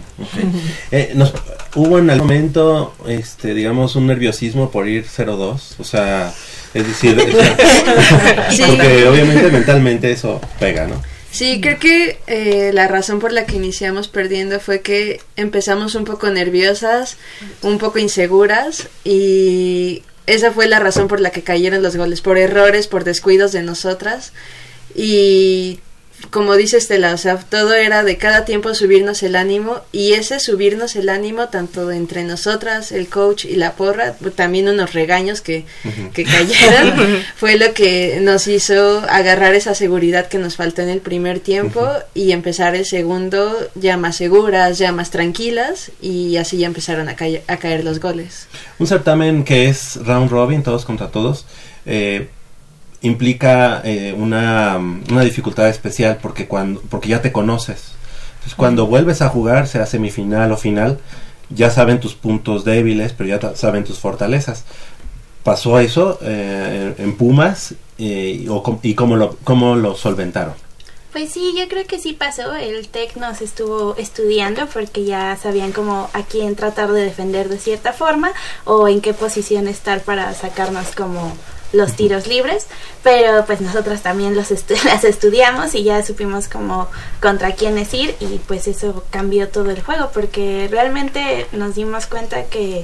Eh, nos, ¿Hubo en algún momento, este, digamos, un nerviosismo por ir 0-2? O sea, es decir, o sea, Sí. porque obviamente mentalmente eso pega, ¿no? Sí, creo que eh, la razón por la que iniciamos perdiendo fue que empezamos un poco nerviosas, un poco inseguras y esa fue la razón por la que cayeron los goles, por errores, por descuidos de nosotras y como dice Estela, o sea, todo era de cada tiempo subirnos el ánimo y ese subirnos el ánimo tanto entre nosotras, el coach y la porra, también unos regaños que, que cayeron, fue lo que nos hizo agarrar esa seguridad que nos faltó en el primer tiempo y empezar el segundo ya más seguras, ya más tranquilas y así ya empezaron a, caer- a caer los goles. Un certamen que es round robin, todos contra todos, eh, implica eh, una, una dificultad especial porque cuando porque ya te conoces. Entonces, cuando vuelves a jugar, sea semifinal o final, ya saben tus puntos débiles, pero ya saben tus fortalezas. ¿Pasó eso eh, en Pumas eh, o y cómo lo, cómo lo solventaron? Pues sí, yo creo que sí pasó. El TEC nos estuvo estudiando porque ya sabían cómo a quién tratar de defender de cierta forma o en qué posición estar para sacarnos como los tiros libres. Pero pues nosotras también los las estudiamos y ya supimos como contra quiénes ir y pues eso cambió todo el juego porque realmente nos dimos cuenta que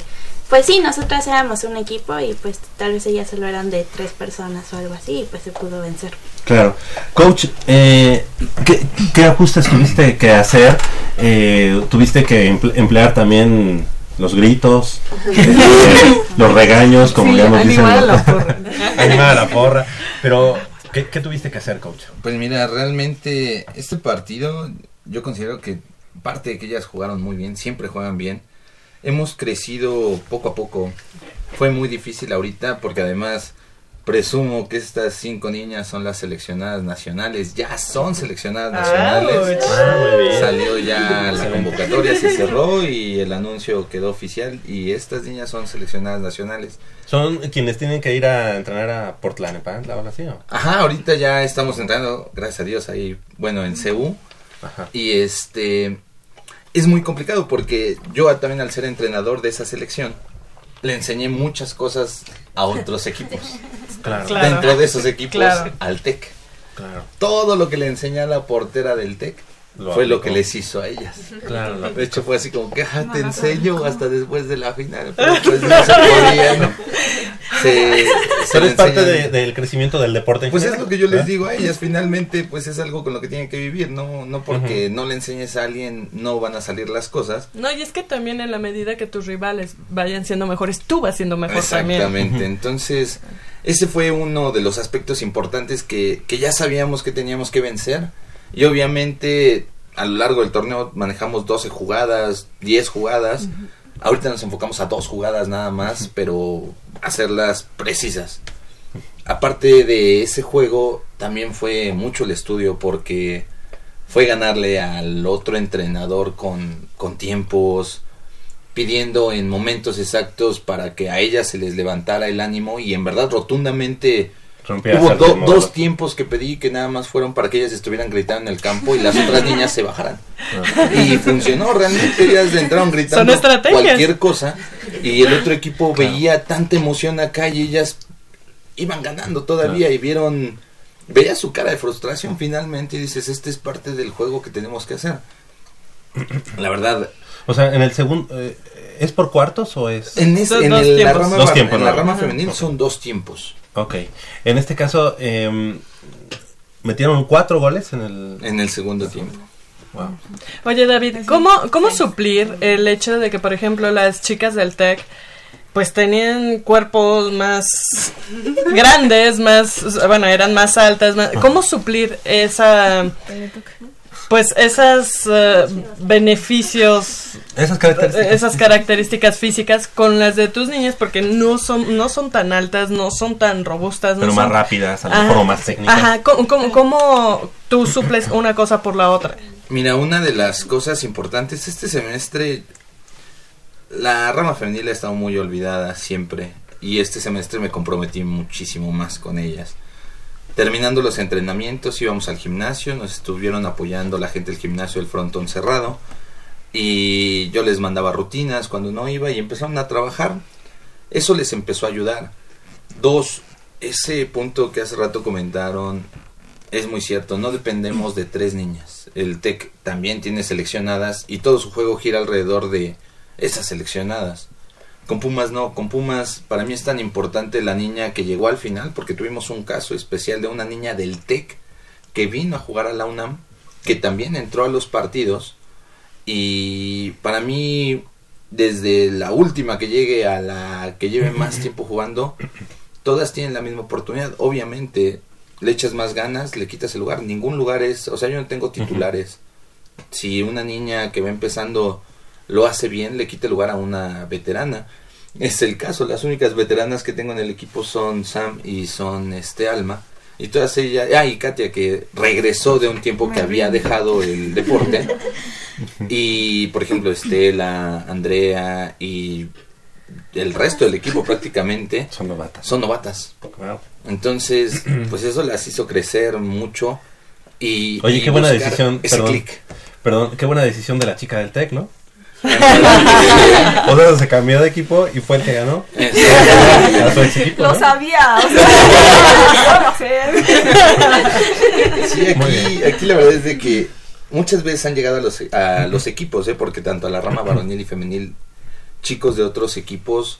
pues sí, nosotras éramos un equipo y pues tal vez ellas solo eran de tres personas o algo así y pues se pudo vencer. Claro. Coach, eh, ¿qué, qué ajustes tuviste que hacer? Eh, ¿Tuviste que emple- emplear también los gritos, eh, los regaños, como Sí, ya nos dicen? animar a ¿no? la porra. animar a la porra. Pero, ¿qué, qué tuviste que hacer, coach? Pues mira, realmente este partido yo considero que parte de que ellas jugaron muy bien, siempre juegan bien. Hemos crecido poco a poco. Fue muy difícil ahorita porque además presumo que estas cinco niñas son las seleccionadas nacionales. Ya son seleccionadas nacionales. Ah, muy bien. Salió ya la convocatoria, se cerró y el anuncio quedó oficial y estas niñas son seleccionadas nacionales. Son quienes tienen que ir a entrenar a Portland, ¿eh? ¿La así o? Ajá, ahorita ya estamos entrando, gracias a Dios, ahí, bueno, en CU. Y este, es muy complicado porque yo también al ser entrenador de esa selección, le enseñé muchas cosas a otros equipos. Claro. Claro. Dentro de esos equipos, Claro. al TEC. Claro. Todo lo que le enseñé a la portera del TEC Lo fue lo que les hizo a ellas. Claro, lo De hecho fue así como que "Ah, te enseño hasta después de la final. Pero pues no se podía, ¿no? Se, se Pero es parte de- del crecimiento del deporte. en pues es lo que yo les ¿eh? digo a ellas, finalmente pues es algo con lo que tienen que vivir, no no porque no le enseñes a alguien no van a salir las cosas. No, y es que también en la medida que tus rivales vayan siendo mejores, tú vas siendo mejor también. Exactamente, entonces ese fue uno de los aspectos importantes que, que ya sabíamos que teníamos que vencer. Y obviamente a lo largo del torneo manejamos 12 jugadas, 10 jugadas. Ahorita nos enfocamos a dos jugadas nada más, pero hacerlas precisas. Aparte de ese juego, también fue mucho el estudio porque fue ganarle al otro entrenador con, con tiempos, pidiendo en momentos exactos para que a ellas se les levantara el ánimo y en verdad rotundamente Rompía hubo do- dos tiempos que pedí que nada más fueron para que ellas estuvieran gritando en el campo y las otras niñas se bajaran. Y funcionó, realmente ellas entraron gritando cualquier cosa y el otro equipo veía tanta emoción acá y ellas iban ganando todavía y vieron veía su cara de frustración finalmente y dices, este es parte del juego que tenemos que hacer. La verdad, O sea, en el segundo... eh, ¿Es por cuartos o es...? en, es- en el- la rama, Dos tiempos, en la rama femenil son dos tiempos. Ok. En este caso, em, metieron cuatro goles en el... En el segundo tiempo. Wow. Oye David, ¿cómo, ¿cómo suplir el hecho de que, por ejemplo, las chicas del TEC pues tenían cuerpos más grandes, más, bueno, eran más altas, más- ¿cómo suplir esa, pues esas eh, beneficios, Esas características. esas características físicas con las de tus niñas porque no son, no son tan altas, no son tan robustas, no Pero más son- rápidas, a lo mejor más técnicas. Ajá, ¿cómo, cómo, cómo tú suples una cosa por la otra? Mira, una de las cosas importantes este semestre, la rama femenil ha estado muy olvidada siempre y este semestre me comprometí muchísimo más con ellas. Terminando los entrenamientos íbamos al gimnasio, nos estuvieron apoyando la gente del gimnasio del frontón cerrado y yo les mandaba rutinas cuando no iba y empezaron a trabajar. Eso les empezó a ayudar. Dos, ese punto que hace rato comentaron es muy cierto, no dependemos de tres niñas. El TEC también tiene seleccionadas y todo su juego gira alrededor de esas seleccionadas. Con Pumas no, con Pumas para mí es tan importante la niña que llegó al final porque tuvimos un caso especial de una niña del TEC que vino a jugar a la UNAM, que también entró a los partidos y para mí desde la última que llegue a la que lleve más tiempo jugando, todas tienen la misma oportunidad. Obviamente, le echas más ganas, le quitas el lugar. Ningún lugar es, o sea, yo no tengo titulares. Si una niña que va empezando lo hace bien, le quita el lugar a una veterana. Es el caso, las únicas veteranas que tengo en el equipo son Sam y son este Alma. Y todas ellas, ah, y Katia que regresó de un tiempo que había dejado el deporte. Y por ejemplo, Estela, Andrea y el resto del equipo prácticamente son novatas. Son novatas. Entonces, pues eso las hizo crecer mucho. Y, Oye, y qué buena decisión. Ese Perdón, clic. perdón, qué buena decisión de la chica del TEC, ¿no? o sea, se cambió de equipo y fue el que ganó. A su ex equipo, Lo ¿no? sabía, o sea, Sí, aquí, aquí la verdad es de que muchas veces han llegado a los, a los equipos, ¿eh? porque tanto a la rama varonil y femenil, chicos de otros equipos,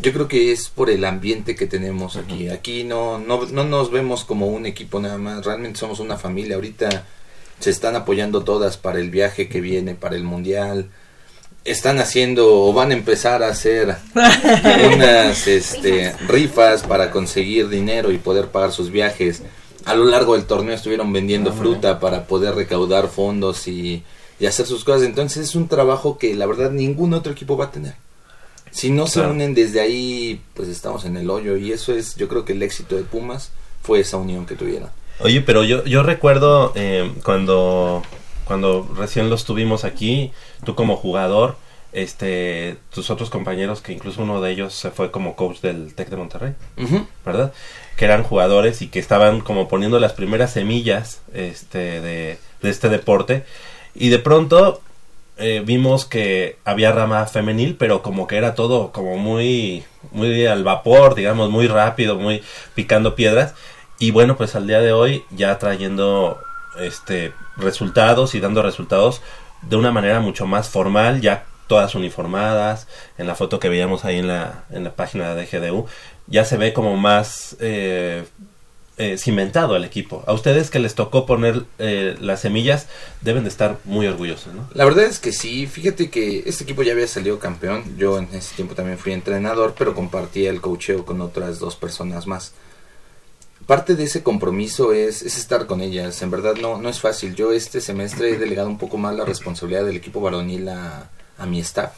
yo creo que es por el ambiente que tenemos aquí. Aquí no, no, no nos vemos como un equipo nada más, realmente somos una familia. Ahorita se están apoyando todas para el viaje que viene, para el mundial. Están haciendo o van a empezar a hacer unas este, rifas para conseguir dinero y poder pagar sus viajes. A lo largo del torneo estuvieron vendiendo fruta para poder recaudar fondos y, y hacer sus cosas. Entonces es un trabajo que la verdad ningún otro equipo va a tener. Si no se Claro. unen desde ahí, pues estamos en el hoyo. Y eso es, yo creo que el éxito de Pumas fue esa unión que tuvieron. Oye, pero yo, yo recuerdo eh, cuando, cuando recién los tuvimos aquí, tú como jugador, este, tus otros compañeros, que incluso uno de ellos se fue como coach del TEC de Monterrey. ¿verdad? Que eran jugadores y que estaban como poniendo las primeras semillas este, de, de este deporte. Y de pronto eh, vimos que había rama femenil, pero como que era todo como muy, muy al vapor, digamos, muy rápido, muy picando piedras. Y bueno, pues al día de hoy ya trayendo este resultados y dando resultados de una manera mucho más formal, ya todas uniformadas, en la foto que veíamos ahí en la, en la página de GDU, ya se ve como más eh, eh, cimentado el equipo. A ustedes que les tocó poner eh, las semillas, deben de estar muy orgullosos, ¿no? La verdad es que sí, fíjate que este equipo ya había salido campeón, yo en ese tiempo también fui entrenador, pero compartía el cocheo con otras dos personas más. Parte de ese compromiso es, es estar con ellas, en verdad no, no es fácil. Yo este semestre he delegado un poco más la responsabilidad del equipo varonil a, a mi staff,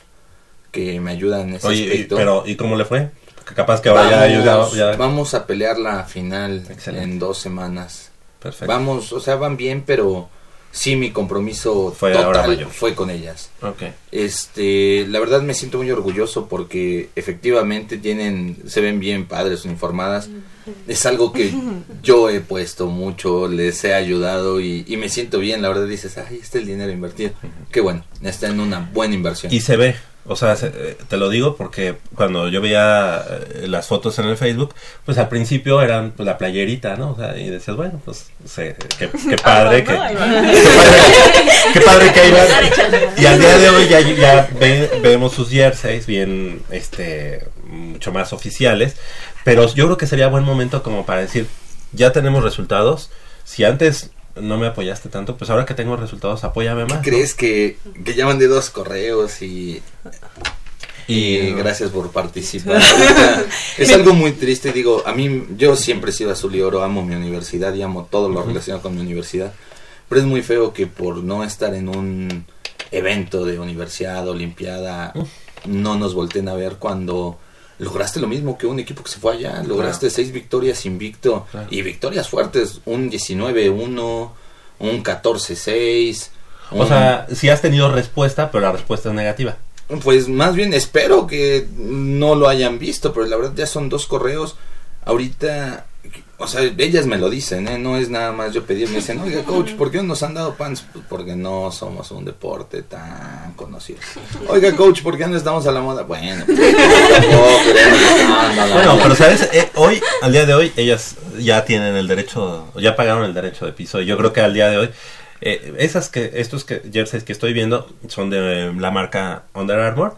que me ayuda en ese Oye, y- aspecto. pero ¿y cómo le fue? Capaz que ahora vamos, ya- ya- vamos a pelear la final en dos semanas. Perfecto. Vamos, o sea, van bien, pero sí mi compromiso Fue total ahora mayor. fue con ellas. Este, la verdad me siento muy orgulloso porque efectivamente tienen, se ven bien padres, uniformadas. Es algo que yo he puesto mucho, les he ayudado y, y me siento bien. La verdad dices, ay, este es el dinero invertido. Qué bueno, está en una buena inversión. Y se ve, o sea, se- eh, te lo digo porque cuando yo veía eh, las fotos en el Facebook, pues al principio eran pues, la playerita, ¿no? O sea, y decías, bueno, pues se- qué, qué padre, que, qué padre, que ahí va. Y al día de hoy ya, ya ve- vemos sus jerseys bien, este, mucho más oficiales, pero yo creo que sería buen momento como para decir, ya tenemos resultados, si antes no me apoyaste tanto, pues ahora que tengo resultados, apóyame más. ¿no? ¿Crees que, que ya mandé dos correos y, Y- gracias por participar? Es algo muy triste, digo, a mí yo siempre he sido azul y oro, amo mi universidad y amo todo lo relacionado con mi universidad, pero es muy feo que por no estar en un evento de universidad, olimpiada, no nos volteen a ver cuando lograste lo mismo que un equipo que se fue allá, lograste seis victorias invicto Claro. y victorias fuertes, un 19-1, un 14-6. O un- sea, si has tenido respuesta, pero la respuesta es negativa. pues más bien espero que no lo hayan visto, pero la verdad ya son dos correos. Ahorita, o sea, ellas me lo dicen, ¿eh? no es nada más yo pedir, me dicen, oiga coach, ¿por qué no nos han dado pants? Pues porque no somos un deporte tan conocido. Oiga coach, ¿por qué no estamos a la moda? Bueno, pues, tampoco Bueno, pero sabes, Eh, hoy, al día de hoy, ellas ya tienen el derecho, ya pagaron el derecho de piso. Y yo creo que al día de hoy, eh, esas que, estos que, jerseys que estoy viendo son de la marca Under Armour.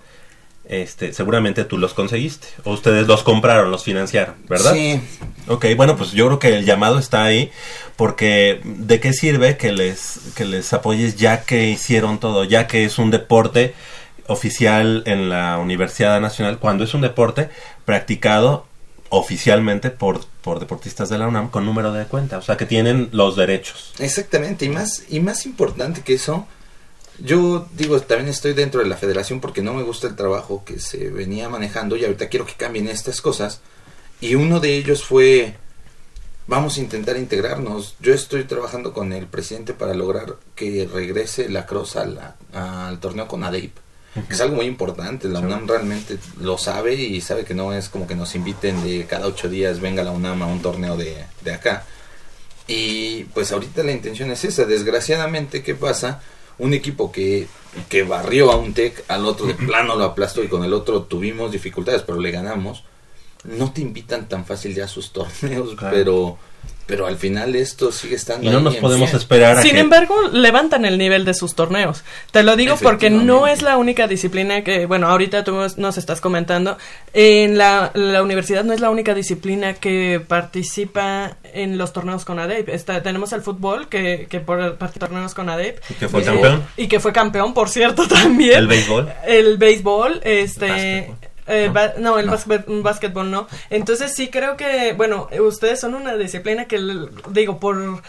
Este, seguramente tú los conseguiste. O ustedes los compraron, los financiaron, ¿verdad? Sí. Ok, bueno, pues yo creo que el llamado está ahí. Porque ¿de qué sirve que les, que les apoyes ya que hicieron todo? Ya que es un deporte oficial en la Universidad Nacional, cuando es un deporte practicado oficialmente por, por deportistas de la UNAM con número de cuenta, o sea que tienen los derechos. Exactamente, y más, y más importante que eso, yo digo, también estoy dentro de la federación porque no me gusta el trabajo que se venía manejando y ahorita quiero que cambien estas cosas. Y uno de ellos fue, vamos a intentar integrarnos. Yo estoy trabajando con el presidente para lograr que regrese la Cross a la- al torneo con ADEIP. Que es algo muy importante, la UNAM realmente lo sabe y sabe que no es como que nos inviten de cada ocho días venga la UNAM a un torneo de, de acá. Y pues ahorita la intención es esa. Desgraciadamente, ¿qué pasa? Un equipo que, que barrió a un TEC, al otro de plano lo aplastó y con el otro tuvimos dificultades, pero le ganamos. No te invitan tan fácil ya a sus torneos, Claro. pero pero al final esto sigue estando Y no ahí nos podemos esperar a Sin que... embargo, levantan el nivel de sus torneos. Te lo digo porque no es la única disciplina que, bueno, ahorita tú nos- estás comentando, en la, la universidad no es la única disciplina que participa en los torneos con. Está, tenemos el fútbol, que, que por parte de torneos con ADEIP. Y que fue Eh, campeón. Y que fue campeón, por cierto, también. El béisbol. El béisbol, este... eh, ¿No? ba- no, el No. básquet- básquetbol no. Entonces sí creo que, bueno, ustedes son una disciplina que, digo, por,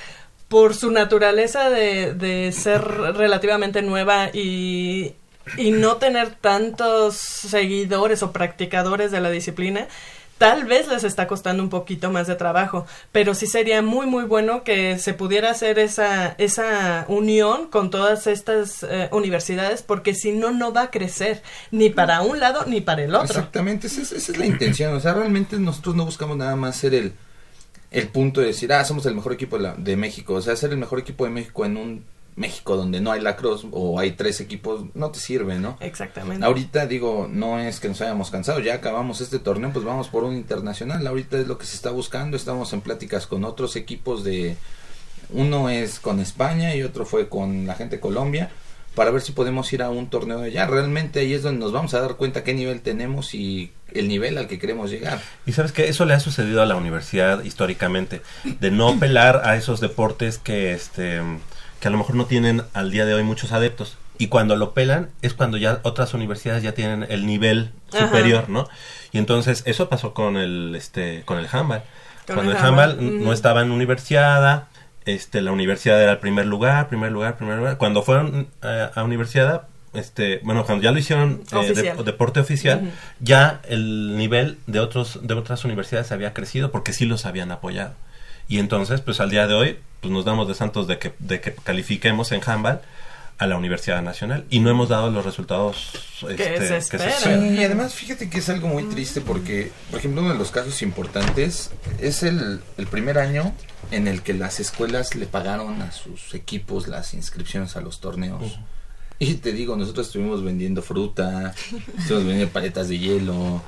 por su naturaleza de, de ser relativamente nueva y, y no tener tantos seguidores o practicadores de la disciplina, tal vez les está costando un poquito más de trabajo, pero sí sería muy muy bueno que se pudiera hacer esa esa unión con todas estas eh, universidades porque si no no va a crecer ni para un lado ni para el otro. Exactamente, esa es, esa es la intención. O sea, realmente nosotros no buscamos nada más ser el, el punto de decir, ah, somos el mejor equipo de, la- de México. O sea, ser el mejor equipo de México en un México donde no hay lacrosse o hay tres equipos, no te sirve, ¿no? Exactamente. Ahorita digo, no es que nos hayamos cansado, ya acabamos este torneo, pues vamos por un internacional. Ahorita es lo que se está buscando, estamos en pláticas con otros equipos de... Uno es con España y otro fue con la gente de Colombia para ver si podemos ir a un torneo de allá. Realmente ahí es donde nos vamos a dar cuenta qué nivel tenemos y el nivel al que queremos llegar. Y sabes que eso le ha sucedido a la universidad históricamente, de no pelar a esos deportes que, este, que a lo mejor no tienen al día de hoy muchos adeptos. Y cuando lo pelan es cuando ya otras universidades ya tienen el nivel Ajá. superior, ¿no? Y entonces eso pasó con el, este, con el handball. Con Cuando el handball no estaba en universidad, este, la universidad era el primer lugar, primer lugar, primer lugar. Cuando fueron eh, a universidad, este, bueno, cuando ya lo hicieron eh, de- deporte oficial, ya el nivel de otros de otras universidades había crecido porque sí los habían apoyado. Y entonces, pues al día de hoy, pues nos damos de santos de que, de que califiquemos en handball a la Universidad Nacional. Y no hemos dado los resultados este, que se esperan. Sí, y además fíjate que es algo muy triste porque, por ejemplo, uno de los casos importantes es el, el primer año en el que las escuelas le pagaron a sus equipos las inscripciones a los torneos. Y te digo, nosotros estuvimos vendiendo fruta, estuvimos vendiendo paletas de hielo,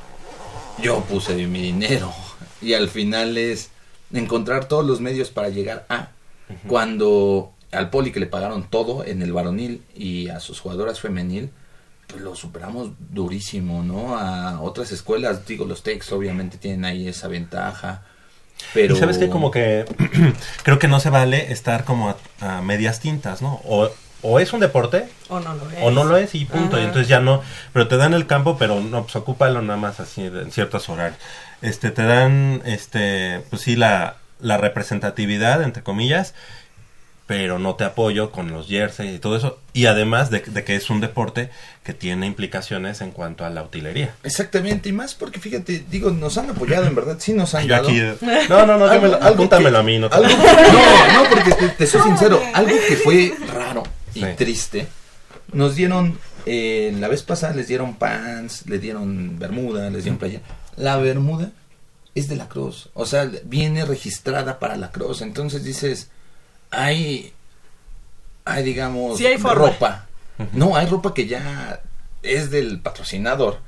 yo puse de mi dinero. Y al final es encontrar todos los medios para llegar a cuando al poli que le pagaron todo en el varonil y a sus jugadoras femenil pues lo superamos durísimo, ¿no? A otras escuelas, digo, los Tex obviamente tienen ahí esa ventaja, pero... Y sabes que como que creo que no se vale estar como a, a medias tintas, ¿no? O, o es un deporte O no lo es. o no lo es y punto. Ajá. Y entonces ya no, pero te dan el campo, pero no, pues ocúpalo nada más así de- en ciertos horarios. Este, te dan, este, pues sí, la, la representatividad, entre comillas, pero no te apoyo con los jerseys y todo eso. Y además de, de que es un deporte que tiene implicaciones en cuanto a la utilería. Exactamente, y más porque fíjate, digo, nos han apoyado, en verdad, sí nos han Yo dado. aquí, no, no, no, dímelo, apúntamelo a mí, no te- algo- no, no, porque te, te soy sincero, algo que fue raro y triste, nos dieron, eh, la vez pasada les dieron pants, les dieron bermuda, les dieron playa. La bermuda es de la cruz, o sea, viene registrada para la cruz, entonces dices, hay, hay digamos, Sí hay ropa. No, hay ropa que ya es del patrocinador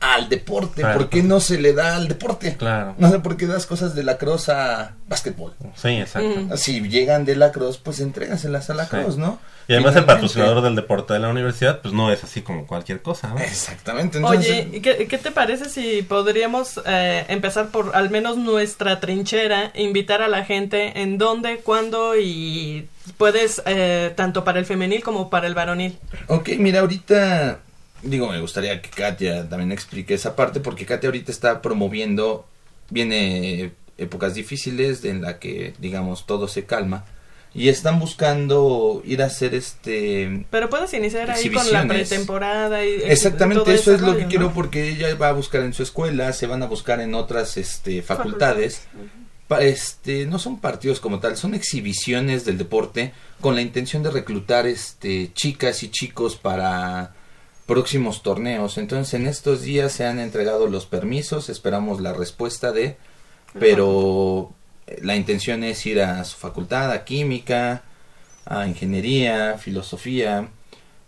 al deporte. Claro. ¿Por qué no se le da al deporte? Claro. No sé por qué das cosas de la cross a básquetbol. Sí, exacto. Si llegan de la cross, pues entrégaselas a la Sí. cross, ¿no? Y además el patrocinador del deporte de la universidad, pues no es así como cualquier cosa, ¿no? Exactamente. Oye, ¿y ¿qué, qué te parece si podríamos eh, empezar por al menos nuestra trinchera, invitar a la gente en dónde, cuándo y puedes eh, tanto para el femenil como para el varonil? Ok, mira, ahorita, digo, me gustaría que Katia también explique esa parte, porque Katia ahorita está promoviendo, viene épocas difíciles en la que, digamos, todo se calma, y están buscando ir a hacer este... Pero puedes iniciar ahí con la pretemporada y Exactamente, eso es lo que quiero porque ella va a buscar en su escuela, se van a buscar en otras este, facultades. Este, no son partidos como tal, son exhibiciones del deporte con la intención de reclutar este, chicas y chicos para próximos torneos. Entonces en estos días se han entregado los permisos, esperamos la respuesta de, pero eh, la intención es ir a su facultad, a química, a ingeniería, filosofía,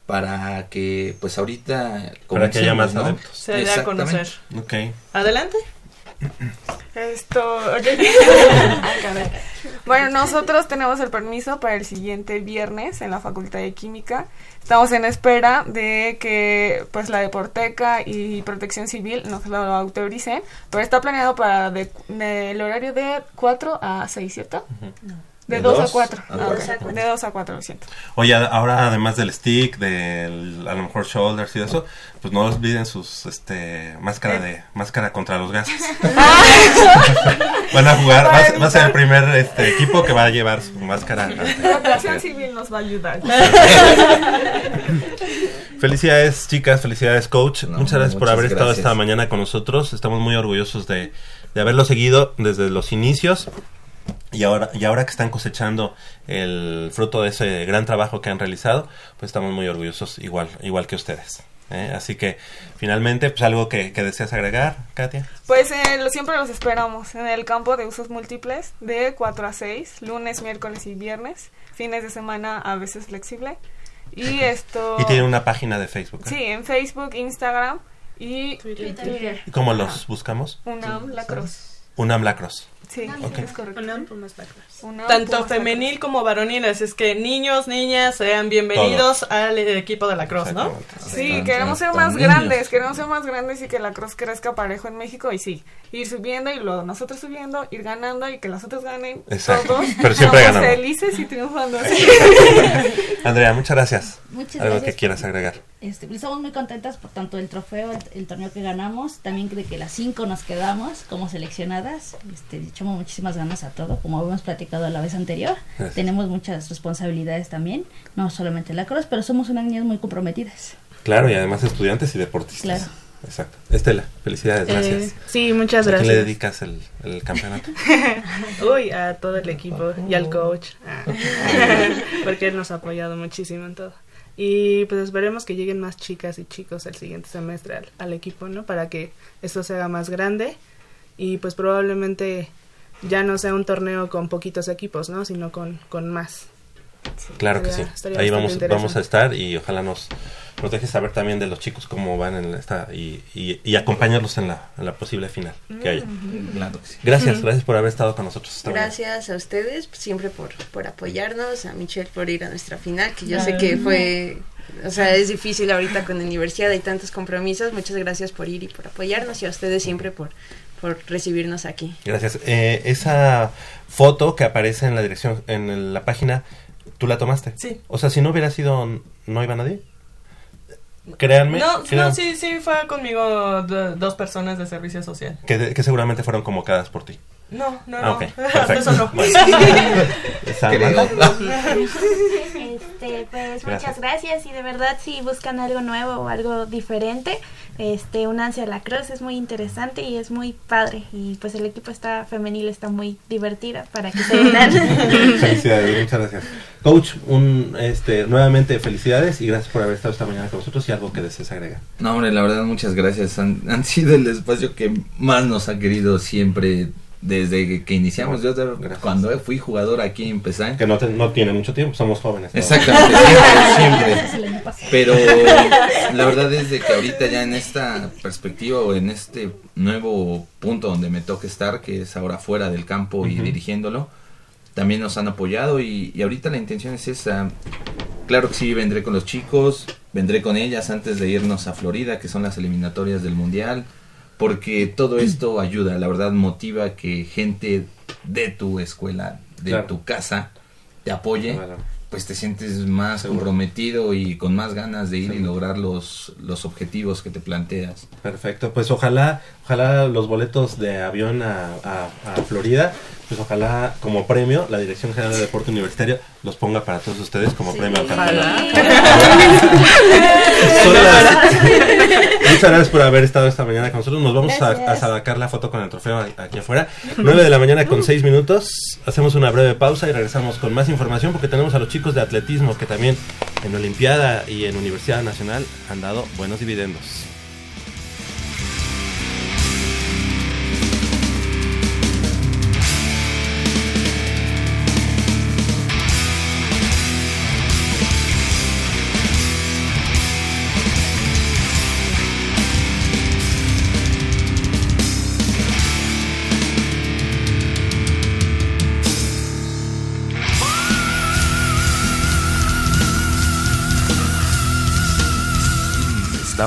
para que pues ahorita Para que haya más comencemos, ¿no? adeptos. Se dé a conocer. Ok. Adelante. Esto. ok. Ay, caray. bueno, nosotros tenemos el permiso para el siguiente viernes en la Facultad de Química. Estamos en espera de que pues la Deporteca y Protección Civil nos lo autoricen, pero está planeado para de- de- el horario de 4 a 6, ¿cierto? De, De 2 a dos 4. a cuatro. de 2 a 4, lo siento. Oye, ahora además del stick, del a lo mejor shoulders y eso, pues no olviden sus este máscara de máscara contra los gases. Van a jugar, va, a- va a ser el primer este equipo que va a llevar su máscara. Protección Civil nos va a ayudar. Felicidades chicas, felicidades coach. muchas gracias por haber estado esta mañana con nosotros. Estamos muy orgullosos de, de haberlo seguido desde los inicios. Y ahora, y ahora que están cosechando el fruto de ese gran trabajo que han realizado, pues estamos muy orgullosos igual, igual que ustedes. ¿eh? Así que finalmente, pues algo que, que deseas agregar, Katia. Pues eh, lo- siempre los esperamos en el campo de usos múltiples de 4 a 6, lunes, miércoles y viernes, fines de semana a veces flexible. Y esto... Y tiene una página de Facebook. ¿eh? Sí, en Facebook, Instagram y Twitter. ¿Y ¿Cómo los buscamos? UNAM Lacrosse. UNAM Lacrosse. Sí, es correcto. Tanto Pumas femenil como varoniles. Es que niños, niñas, sean bienvenidos al equipo de la Cross, ¿no? Sí, queremos ser más grandes, queremos ser más grandes y que la cross crezca parejo en México y sí, ir subiendo y luego nosotros subiendo, ir ganando y que los otros ganen. Exacto, Todos pero siempre ganamos. felices y triunfando. Andrea, muchas gracias. Muchas Algo gracias. que quieras agregar. Este, estamos muy contentas por tanto el trofeo, el, el torneo que ganamos, también de que las cinco nos quedamos como seleccionadas. Este, echamos muchísimas ganas a todo, como habíamos platicado la vez anterior. Gracias. Tenemos muchas responsabilidades también, no solamente la cruz, pero somos unas niñas muy comprometidas. Claro, y además estudiantes y deportistas. Claro. Exacto. Estela, felicidades, gracias. Eh, sí, muchas ¿A quién le gracias. dedicas el, el campeonato? Uy, a todo el equipo y al coach. Ah. Porque él nos ha apoyado muchísimo en todo. Y pues esperemos que lleguen más chicas y chicos el siguiente semestre al, al equipo, ¿no? Para que esto se haga más grande y pues probablemente ya no sea un torneo con poquitos equipos, ¿no? Sino con, con más. Claro que sí. Ahí vamos, vamos a estar y ojalá nos, nos dejes saber también de los chicos cómo van en esta y, y, y acompañarlos en la, en la posible final que haya. Sí. Gracias, gracias por haber estado con nosotros. esta mañana. Gracias a ustedes siempre por, por apoyarnos, a Michelle por ir a nuestra final, que yo sé que fue, o sea, es difícil ahorita con la universidad, hay tantos compromisos, muchas gracias por ir y por apoyarnos y a ustedes siempre por, por recibirnos aquí. Gracias. Eh, esa foto que aparece en la dirección, en la página, ¿tú la tomaste? Sí. O sea, si no hubiera sido, ¿no iba nadie? Créanme. No, créan- no, sí, sí, fue conmigo do- dos personas de servicio social. que, de- que seguramente fueron convocadas por ti. No, no, Ah, no. ok, Hasta perfecto. eso no. Bueno. Este, pues Gracias. muchas gracias y de verdad si buscan algo nuevo o algo diferente, este, únanse a la cruz, es muy interesante y es muy padre y pues el equipo está femenil está muy divertido para que se unan. Felicidades, muchas gracias. Coach, un, este, nuevamente felicidades y gracias por haber estado esta mañana con nosotros y algo que desees agregar. No, hombre, la verdad, muchas gracias. Han, han sido el espacio que más nos ha querido siempre desde que iniciamos. Yo cuando fui jugador aquí en Pesán. Que no, te- no tiene mucho tiempo, somos jóvenes. todos. Exactamente, siempre, siempre. Pero la verdad es de que ahorita ya en esta perspectiva o en este nuevo punto donde me toca estar, que es ahora fuera del campo y dirigiéndolo, también nos han apoyado y, y ahorita la intención es esa. Claro que sí, vendré con los chicos, vendré con ellas antes de irnos a Florida, que son las eliminatorias del Mundial, porque todo esto ayuda, la verdad motiva que gente de tu escuela, de Claro. tu casa, te apoye, pues te sientes más comprometido y con más ganas de ir y lograr los, los objetivos que te planteas. Perfecto, pues ojalá, ojalá los boletos de avión a, a- a Florida, pues ojalá como premio la Dirección General de Deporte Universitario los ponga para todos ustedes como premio al campeonato. Son las- Muchas gracias por haber estado esta mañana con nosotros. Nos vamos a, a sacar la foto con el trofeo aquí afuera. 9 de la mañana con 6 minutos. Hacemos una breve pausa y regresamos con más información porque tenemos a los chicos de atletismo que también en Olimpiada y en Universidad Nacional han dado buenos dividendos.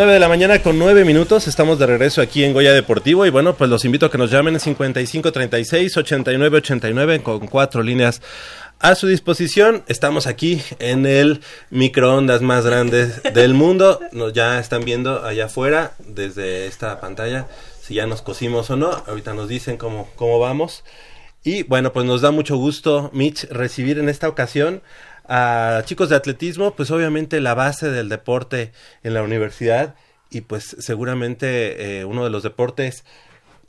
9 de la mañana con 9 minutos, estamos de regreso aquí en Goya Deportivo y bueno, pues los invito a que nos llamen en 5536 8989 con cuatro líneas a su disposición. Estamos aquí en el microondas más grande del mundo. Nos ya están viendo allá afuera desde esta pantalla si ya nos cosimos o no. Ahorita nos dicen cómo, cómo vamos. Y bueno, pues nos da mucho gusto, Mitch, recibir en esta ocasión a chicos de atletismo, pues obviamente la base del deporte en la universidad y pues seguramente eh, uno de los deportes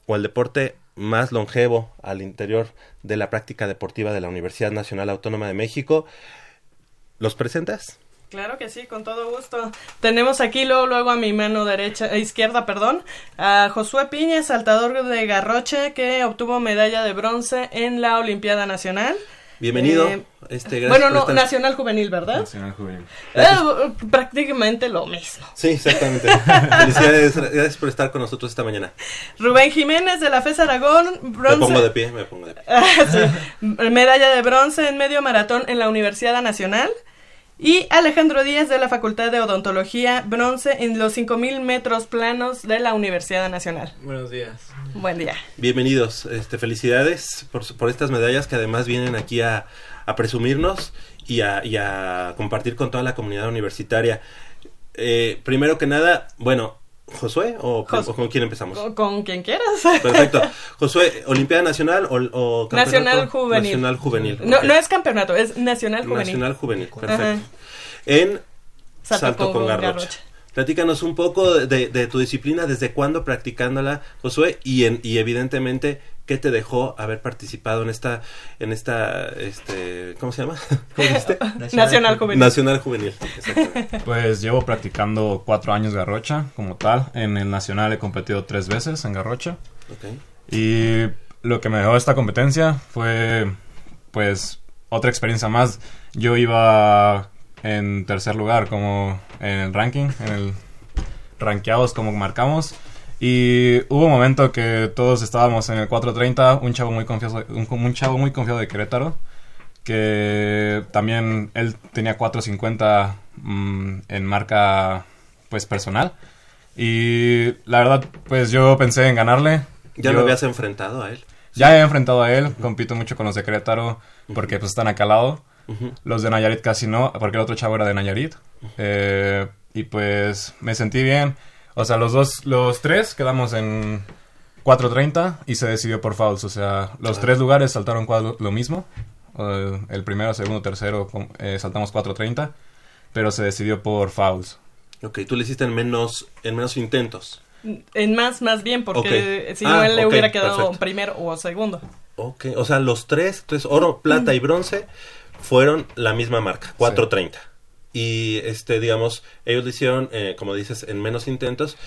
o el deporte más longevo al interior de la práctica deportiva de la Universidad Nacional Autónoma de México. ¿Los presentas? Claro que sí, con todo gusto. Tenemos aquí luego, luego a mi mano derecha, eh, izquierda, perdón, a Josué Piña, saltador de Garroche, que obtuvo medalla de bronce en la Olimpiada Nacional. Bienvenido. Eh, este, gracias bueno, por no, estar- Nacional Juvenil, ¿verdad? Nacional Juvenil. Eh, prácticamente lo mismo. Sí, exactamente. Felicidades, gracias por estar con nosotros esta mañana. Rubén Jiménez de la FES Aragón, bronce. Me pongo de pie, me pongo de pie. Sí. Medalla de bronce en medio maratón en la Universidad Nacional. Y Alejandro Díaz de la Facultad de Odontología, bronce en los 5000 metros planos de la Universidad Nacional. Buenos días. Buen día. Bienvenidos, este, felicidades por, estas medallas que además vienen aquí a, a presumirnos y a, y a compartir con toda la comunidad universitaria. Eh, primero que nada, bueno, Josué o, Jos- o con quién empezamos. Con, con quien quieras. Perfecto. Josué, Olimpiada Nacional o, o campeonato? Nacional Juvenil. Nacional Juvenil. No, es campeonato, es Nacional Juvenil. Nacional Juvenil, perfecto. Ajá. En Salto Salto, con con Garrocha. Garrocha. Platícanos un poco de, de tu disciplina, desde cuándo practicándola, Josué, y, en, y evidentemente, ¿qué te dejó haber participado en esta, en esta, este, ¿cómo se llama? ¿Cómo dijiste? Nacional Juvenil. Nacional Juvenil, exactamente. Pues llevo practicando cuatro años garrocha como tal. En el nacional he competido tres veces en garrocha. Y lo que me dejó esta competencia fue, pues, otra experiencia más. Yo iba en tercer lugar como en el ranking, en el rankeados como marcamos. Y hubo un momento que todos estábamos en el 430, un chavo muy confiado, un, un chavo muy confiado de Querétaro, que también él tenía 450 mm, en marca pues personal. Y la verdad, pues yo pensé en ganarle. ¿Ya Yo- lo habías enfrentado a él? ya he enfrentado a él, compito mucho con los de Querétaro porque pues están acá al lado. Ujú. Los de Nayarit casi no, porque el otro chavo era de Nayarit. Eh, y pues me sentí bien. O sea, los dos, los tres quedamos en 4.30 y se decidió por fouls. O sea, los Ah. tres lugares saltaron cuadro- lo mismo. El primero, segundo, tercero eh, saltamos 4.30, pero se decidió por fouls. Ok, tú le hiciste en menos, en menos intentos. En más, más bien, porque si Ah, no él le hubiera quedado perfecto. primero o segundo. Ok, o sea, los tres, entonces oro, plata y bronce fueron la misma marca, 430. Y este, digamos, ellos lo hicieron, eh, como dices, en menos intentos,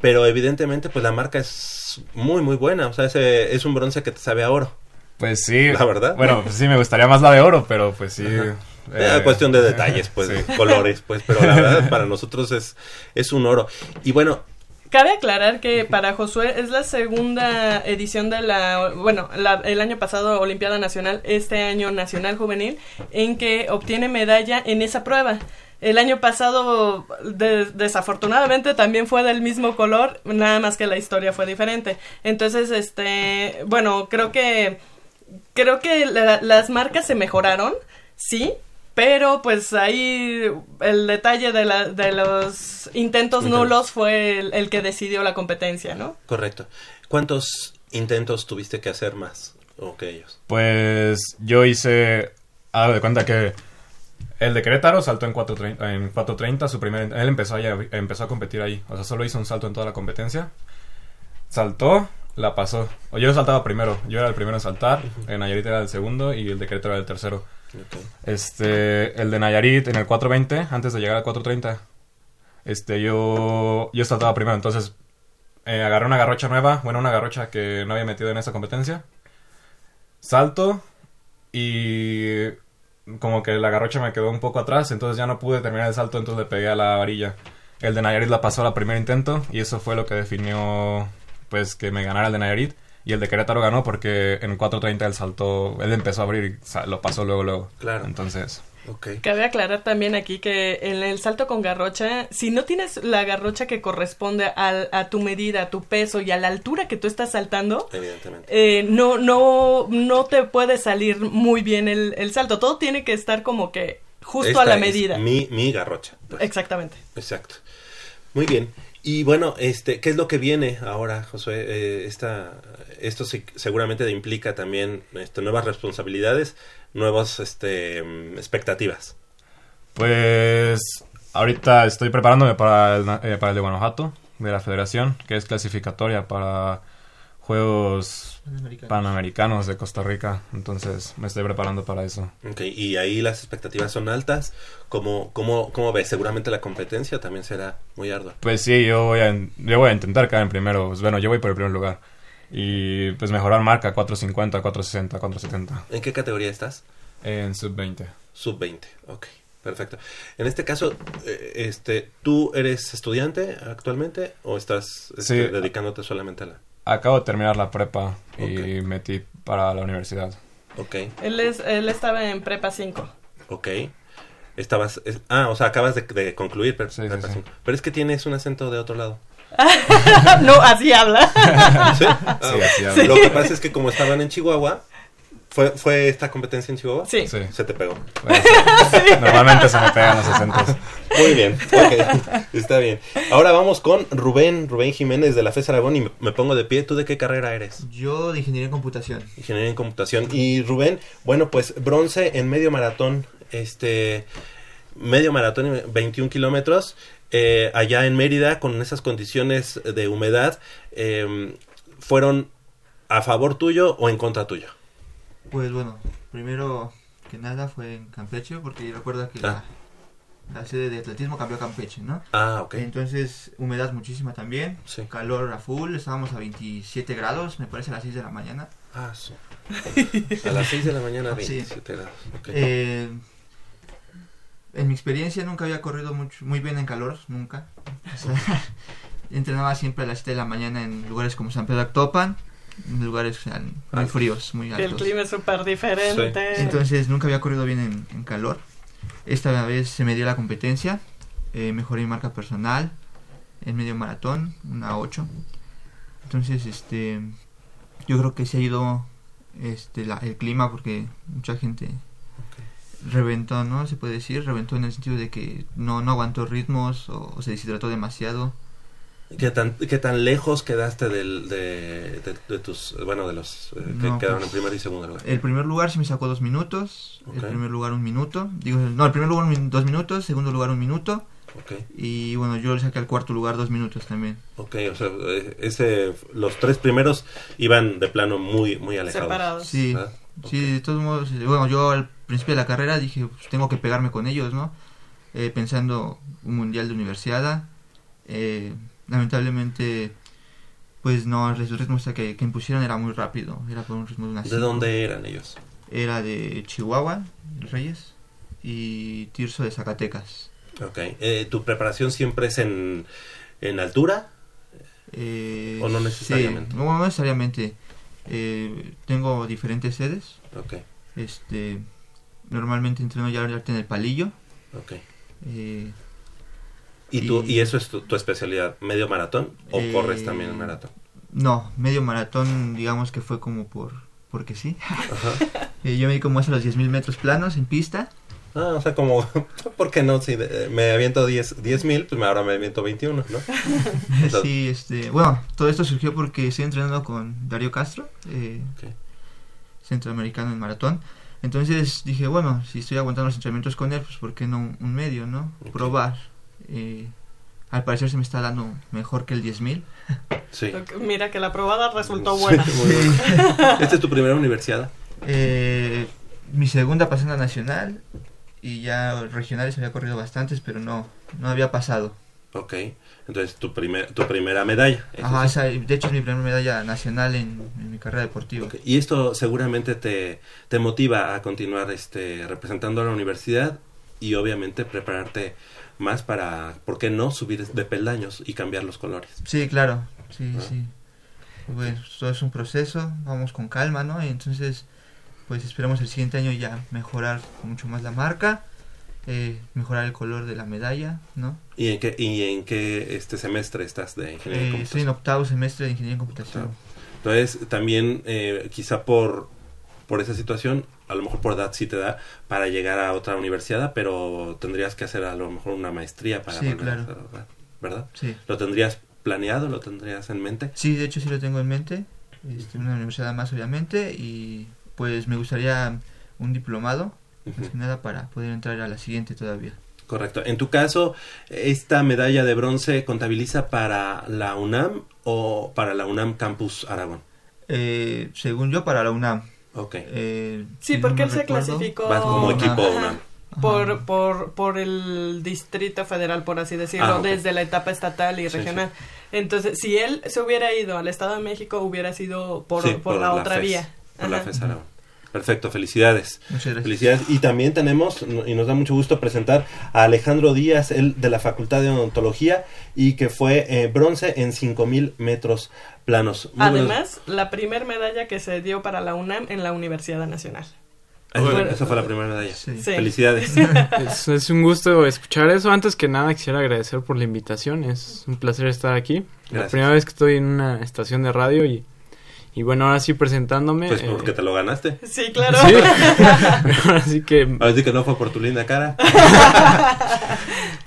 pero evidentemente, pues la marca es muy, muy buena. O sea, ese es un bronce que te sabe a oro. Pues sí. La verdad. Bueno, pues sí, me gustaría más la de oro, pero pues sí. Ajá. eh, Eh, cuestión de detalles, pues, sí. colores, pues, pero la verdad para nosotros es, es un oro. Y bueno, Cabe aclarar que para Josué es la segunda edición de la, bueno, la- el año pasado Olimpiada Nacional, este año Nacional Juvenil, en que obtiene medalla en esa prueba. El año pasado, de- desafortunadamente, también fue del mismo color, nada más que la historia fue diferente. Entonces, este, bueno, creo que, creo que la- las marcas se mejoraron, sí, pero pues ahí el detalle de, la, de los intentos Intentos. nulos fue el, el que decidió la competencia, ¿no? correcto. ¿Cuántos intentos tuviste que hacer más o que ellos? Pues yo hice. Hago de cuenta que el de Querétaro saltó en 4.30, en 4.30 su primer. Él empezó, allá- empezó a competir ahí. O sea, solo hizo un salto en toda la competencia. Saltó, la pasó. O yo saltaba primero. Yo era el primero en saltar. En Nayarit era el segundo y el de Querétaro era el tercero. Este, el de Nayarit en el 4.20, antes de llegar al 4.30. Este, yo, yo saltaba primero. Entonces, eh, agarré una garrocha nueva. Bueno, una garrocha que no había metido en esa competencia. Salto y como que la garrocha me quedó un poco atrás, entonces ya no pude terminar el salto, entonces le pegué a la varilla. El de Nayarit la pasó al primer intento y eso fue lo que definió pues que me ganara el de Nayarit y el de Querétaro ganó porque en 4.30 él saltó, él empezó a abrir y lo pasó luego luego. Claro. Entonces, Ok. Cabe aclarar también aquí que en el salto con garrocha, si no tienes la garrocha que corresponde al- a tu medida, a tu peso y a la altura que tú estás saltando, Evidentemente. eh, no, no, no te puede salir muy bien el, el salto. Todo tiene que estar como que justo Esta a la es medida. mi, mi garrocha. pues. Exactamente. Exacto. Muy bien. Y bueno, este, ¿qué es lo que viene ahora, Josué? Eh, esta, esto seguramente implica también este, nuevas responsabilidades, nuevas este, expectativas. Pues ahorita estoy preparándome para el, eh, para el de Guanajuato, de la federación, que es clasificatoria para Juegos Panamericanos. Panamericanos de Costa Rica. Entonces me estoy preparando para eso. Ok, y ahí las expectativas son altas. ¿Cómo, cómo, cómo ves? Seguramente la competencia también será muy ardua. Pues sí, yo voy a, yo voy a intentar quedar en primero. Pues bueno, yo voy por el primer lugar. Y pues mejorar marca 450, 460, 470. ¿En qué categoría estás? En sub-20. Sub-20, ok, perfecto. En este caso, eh, este, ¿tú eres estudiante actualmente o estás este, Sí. dedicándote solamente a la...? Acabo de terminar la prepa y metí para la universidad. Ok, Él, es, él estaba en prepa 5. ok. Estabas... es- ah, o sea, acabas de, de concluir. Pero, pero es que tienes un acento de otro lado. no, así habla. ¿Sí? Ah, Sí, así habla. Lo que pasa es que como estaban en Chihuahua, ¿fue, fue esta competencia en Chihuahua? Sí. Sí. Se te pegó. Bueno, Normalmente se me pegan los acentos. Muy bien, ok, está bien. Ahora vamos con Rubén, Rubén Jiménez de la FES Aragón y me, pongo de pie. ¿Tú de qué carrera eres? Yo de ingeniería en computación. Ingeniería en computación. Y Rubén, bueno, pues bronce en medio maratón, este, medio maratón, y 21 kilómetros, eh, allá en Mérida, con esas condiciones de humedad, eh, ¿fueron a favor tuyo o en contra tuyo? Pues bueno, primero que nada fue en Campeche, porque recuerda que Ah. la, la sede de atletismo cambió a Campeche, ¿no? Ah, ok. Entonces, humedad muchísima también, Sí. calor a full, estábamos a 27 grados, me parece a las 6 de la mañana. Ah, sí. A las 6 de la mañana, Sí. 27 grados. ok. Eh, en mi experiencia nunca había corrido mucho, muy bien en calor, nunca. O sea, entrenaba siempre a las 7 de la mañana en lugares como San Pedro Actopan, lugares o sea, muy Altos. fríos, muy Que el altos. clima es súper diferente. Entonces nunca había corrido bien en, en calor. Esta vez se me dio la competencia, eh, mejoré mi marca personal en medio maratón, una 8. Entonces, este, yo creo que se ha ido este, la- el clima porque mucha gente reventó, ¿no? Se puede decir, reventó en el sentido de que no, no aguantó ritmos o, o se deshidrató demasiado. ¿Qué tan, ¿Qué tan lejos quedaste del, de, de- de tus, bueno, de los eh, que No, quedaron pues, en primer y segundo lugar? El primer lugar se me sacó dos minutos, el primer lugar un minuto, digo, no, el primer lugar un dos minutos, segundo lugar un minuto, Ok. y bueno, yo le saqué al cuarto lugar dos minutos también. Ok, o sea, eh, ese, los tres primeros iban de plano muy, muy alejados. Sí, ¿verdad? sí, de todos modos, eh, bueno, yo al principio de la carrera dije, pues, tengo que pegarme con ellos, ¿no? Eh, pensando un mundial de universidad, eh, lamentablemente, pues no, el ritmo que, que impusieron era muy rápido, era por un ritmo de una ¿De cinco. dónde eran ellos? Era de Chihuahua, Reyes, y Tirso de Zacatecas. Ok. Eh, ¿Tu preparación siempre es en, en altura? Eh, ¿O no necesariamente? sí, no, no necesariamente. Eh, tengo diferentes sedes. Ok. Este, normalmente entreno ya en el palillo. Ok. Eh, ¿Y, tú, ¿Y eso es tu, tu especialidad? ¿Medio maratón o Eh, corres también el maratón? No, medio maratón, digamos que fue como por porque sí. Eh, yo me di como hace los 10.000 metros planos en pista. Ah, o sea, como, ¿por qué no? Si de- me aviento 10 mil, pues ahora me aviento 21, ¿no? Entonces, Sí, este, bueno, todo esto surgió porque estoy entrenando con Darío Castro, eh, centroamericano en maratón. Entonces dije, bueno, si estoy aguantando los entrenamientos con él, pues ¿por qué no un, un medio, no? Probar. Eh, al parecer se me está dando mejor que el 10.000. Sí. Mira que la probada resultó Sí, buena. bien. ¿Esta es tu primera universidad? Eh, mi segunda pasó en la nacional y ya regionales había corrido bastantes, pero no, no había pasado. Ok. Entonces, tu, primer, tu primera medalla. Ajá, sí. esa- de hecho es mi primera medalla nacional en, en mi carrera deportiva. Y esto seguramente te, te motiva a continuar este, representando a la universidad y obviamente prepararte más para, ¿por qué no?, subir de peldaños y cambiar los colores. Sí, claro, sí, Ah. sí. Pues todo es un proceso, vamos con calma, ¿no? Y entonces, pues esperamos el siguiente año ya mejorar mucho más la marca eh, mejorar el color de la medalla, ¿no? ¿Y en qué, y en qué este semestre estás de ingeniería en Eh, estoy en octavo semestre de ingeniería en computación. Entonces, también eh, quizá por, por esa situación, a lo mejor por edad sí te da para llegar a otra universidad, pero tendrías que hacer a lo mejor una maestría para Sí, claro. hacer, ¿verdad? ¿verdad? Sí. ¿Lo tendrías planeado? ¿Lo tendrías en mente? Sí, de hecho sí lo tengo en mente. Este, una universidad más, obviamente. Y pues me gustaría un diplomado, más que nada, para poder entrar a la siguiente todavía. Correcto. En tu caso, ¿esta medalla de bronce contabiliza para la UNAM o para la UNAM Campus Aragón? Eh, según yo, para la UNAM. Ok. Eh, Sí, no porque él se clasificó Vas como equipo Ajá. UNAM. Por, por, por el distrito federal, por así decirlo, Ah, desde la etapa estatal y Sí, regional. Entonces, si él se hubiera ido al Estado de México, hubiera sido por, Sí, por, la, otra FES, vía. Por la. FES Aragón. Perfecto, felicidades. Muchas gracias. Felicidades. Y también tenemos, y nos da mucho gusto presentar a Alejandro Díaz, él de la Facultad de Odontología, y que fue eh, bronce en 5000 metros planos. Muy buenos- Además, la primer medalla que se dio para la UNAM en la Universidad Nacional. Fue- Bueno, esa fue la primera medalla. Sí. Felicidades. Es, es un gusto escuchar eso. Antes que nada quisiera agradecer por la invitación. Es un placer estar aquí. La primera vez que estoy en una estación de radio y, y bueno, ahora sí presentándome. Pues eh, porque te lo ganaste. Sí, claro. Sí. ahora sí que... Ahora sí que no fue por tu linda cara.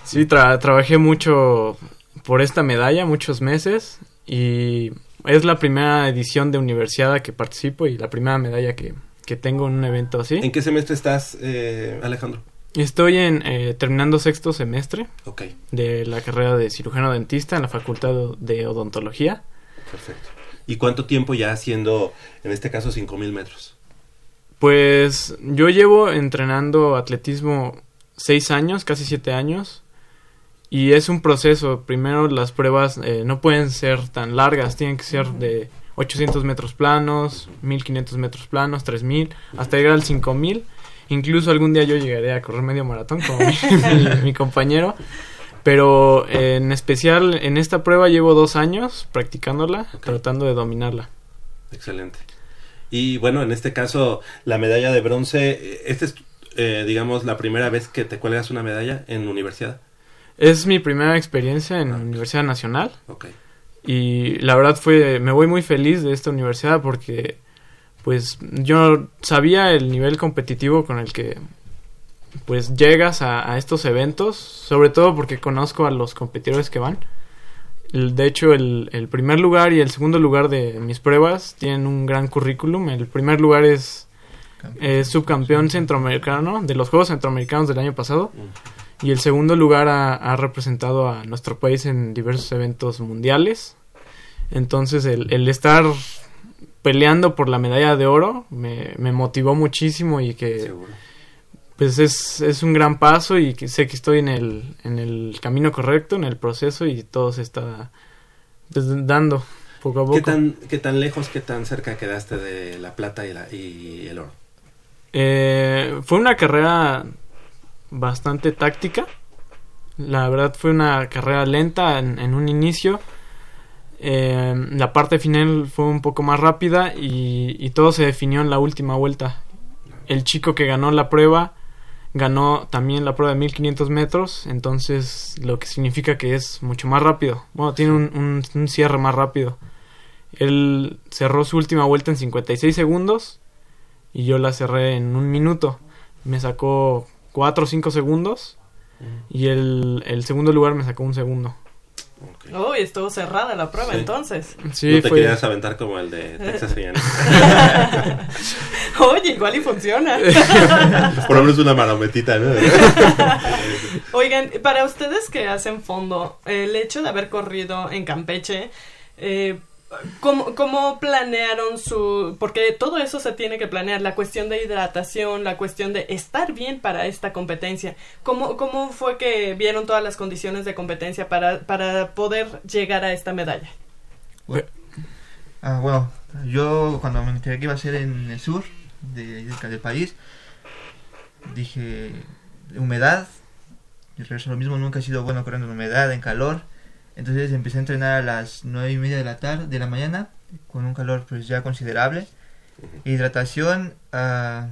Sí, tra- trabajé mucho por esta medalla, muchos meses, y es la primera edición de universidad a que participo y la primera medalla que, que tengo en un evento así. ¿En qué semestre estás, eh, Alejandro? Estoy en eh, terminando sexto semestre Ok. de la carrera de cirujano dentista en la Facultad de Odontología. Perfecto. ¿Y cuánto tiempo ya haciendo, en este caso, 5000 metros? Pues yo llevo entrenando atletismo seis años, casi siete años. Y es un proceso. Primero las pruebas eh, no pueden ser tan largas, tienen que ser de 800 metros planos, 1500 metros planos, 3000, hasta llegar al 5000. Incluso algún día yo llegaré a correr medio maratón como mi compañero. Pero en especial en esta prueba llevo dos años practicándola, tratando de dominarla. Excelente. Y bueno, en este caso, la medalla de bronce, esta es, eh, digamos, la primera vez que te cuelgas una medalla en universidad. Es mi primera experiencia en Universidad Nacional. Ok. Y la verdad fue, me voy muy feliz de esta universidad porque pues yo sabía el nivel competitivo con el que pues llegas a, a estos eventos, sobre todo porque conozco a los competidores que van. El- De hecho, el, el primer lugar y el segundo lugar de mis pruebas tienen un gran currículum. El primer lugar es eh, subcampeón centroamericano de los Juegos Centroamericanos del año pasado. Y el segundo lugar ha, ha representado a nuestro país en diversos eventos mundiales. Entonces el, el estar peleando por la medalla de oro me, me motivó muchísimo y que pues es, es un gran paso y que sé que estoy en el, en el camino correcto, en el proceso y todo se está pues, dando poco a poco. ¿Qué tan, ¿Qué tan lejos, qué tan cerca quedaste de la plata y, la, y el oro? Eh, fue una carrera bastante táctica. La verdad fue una carrera lenta en, en un inicio. Eh, la parte final fue un poco más rápida y, y todo se definió en la última vuelta. El chico que ganó la prueba ganó también la prueba de 1500 metros, entonces lo que significa que es mucho más rápido. Bueno, tiene un, un- un cierre más rápido. Él cerró su última vuelta en 56 segundos y yo la cerré en un minuto. Me sacó 4 o 5 segundos y el, el segundo lugar me sacó un segundo. Uy, estuvo cerrada la prueba Sí. entonces. Sí, no te fue- querías aventar como el de Texas A&M. Oye, igual y funciona. Por lo menos una marometita, ¿no? Oigan, para ustedes que hacen fondo, el hecho de haber corrido en Campeche, eh, ¿cómo, cómo planearon su...? Porque todo eso se tiene que planear, la cuestión de hidratación, la cuestión de estar bien para esta competencia. ¿Cómo, cómo fue que vieron todas las condiciones de competencia para, para poder llegar a esta medalla? Ah, bueno, yo cuando me enteré que iba a ser en el sur de, de- del país, dije, humedad, y regreso lo mismo, nunca he sido bueno corriendo en humedad, en calor, entonces empecé a entrenar a las nueve y media de la tarde, de la mañana, con un calor pues ya considerable, hidratación, ah,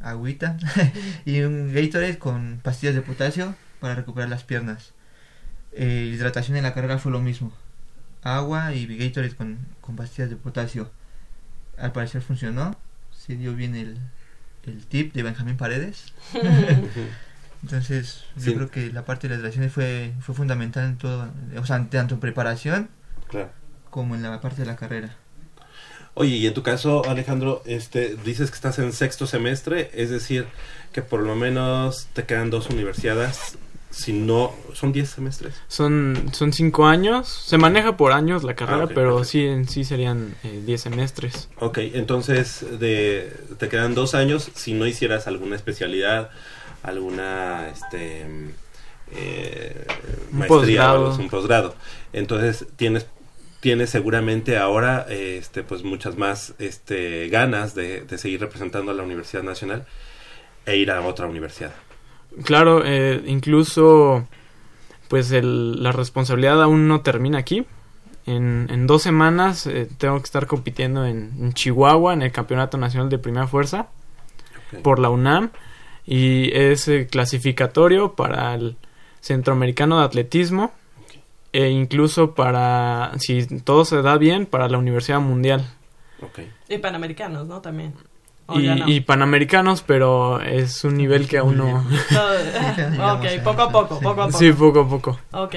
agüita y un Gatorade con pastillas de potasio para recuperar las piernas. Eh, hidratación en la carrera fue lo mismo. Agua y Gatorade con, con pastillas de potasio. Al parecer funcionó. Se dio bien el, el tip de Benjamín Paredes. Entonces, yo Sí. creo que la parte de la hidratación fue, fue fundamental en todo, o sea, tanto en preparación Claro. como en la parte de la carrera. Oye, y en tu caso, Alejandro, este, dices que estás en sexto semestre, es decir, que por lo menos te quedan dos universidades, si no, son 10 semestres. Son, son cinco años. Se maneja por años la carrera, Ah, ok, pero perfecto. sí en sí serían eh, 10 semestres. Ok, entonces de, te quedan dos años si no hicieras alguna especialidad, alguna este, eh, Un maestría, posgrado. o un posgrado. Entonces tienes tienes seguramente ahora este pues muchas más este ganas de, de seguir representando a la Universidad Nacional e ir a otra universidad. Claro, eh, incluso pues el- la responsabilidad aún no termina aquí. En, en dos semanas eh, tengo que estar compitiendo en, en Chihuahua en el Campeonato Nacional de Primera Fuerza por la UNAM y es eh, clasificatorio para el Centroamericano de Atletismo e incluso para, si todo se da bien, para la Universidad Mundial. Y panamericanos, ¿no? También. O Y, no. y panamericanos, pero es un nivel que aún no... Todo- ok, poco a poco, poco a poco. Sí, poco a poco. Ok.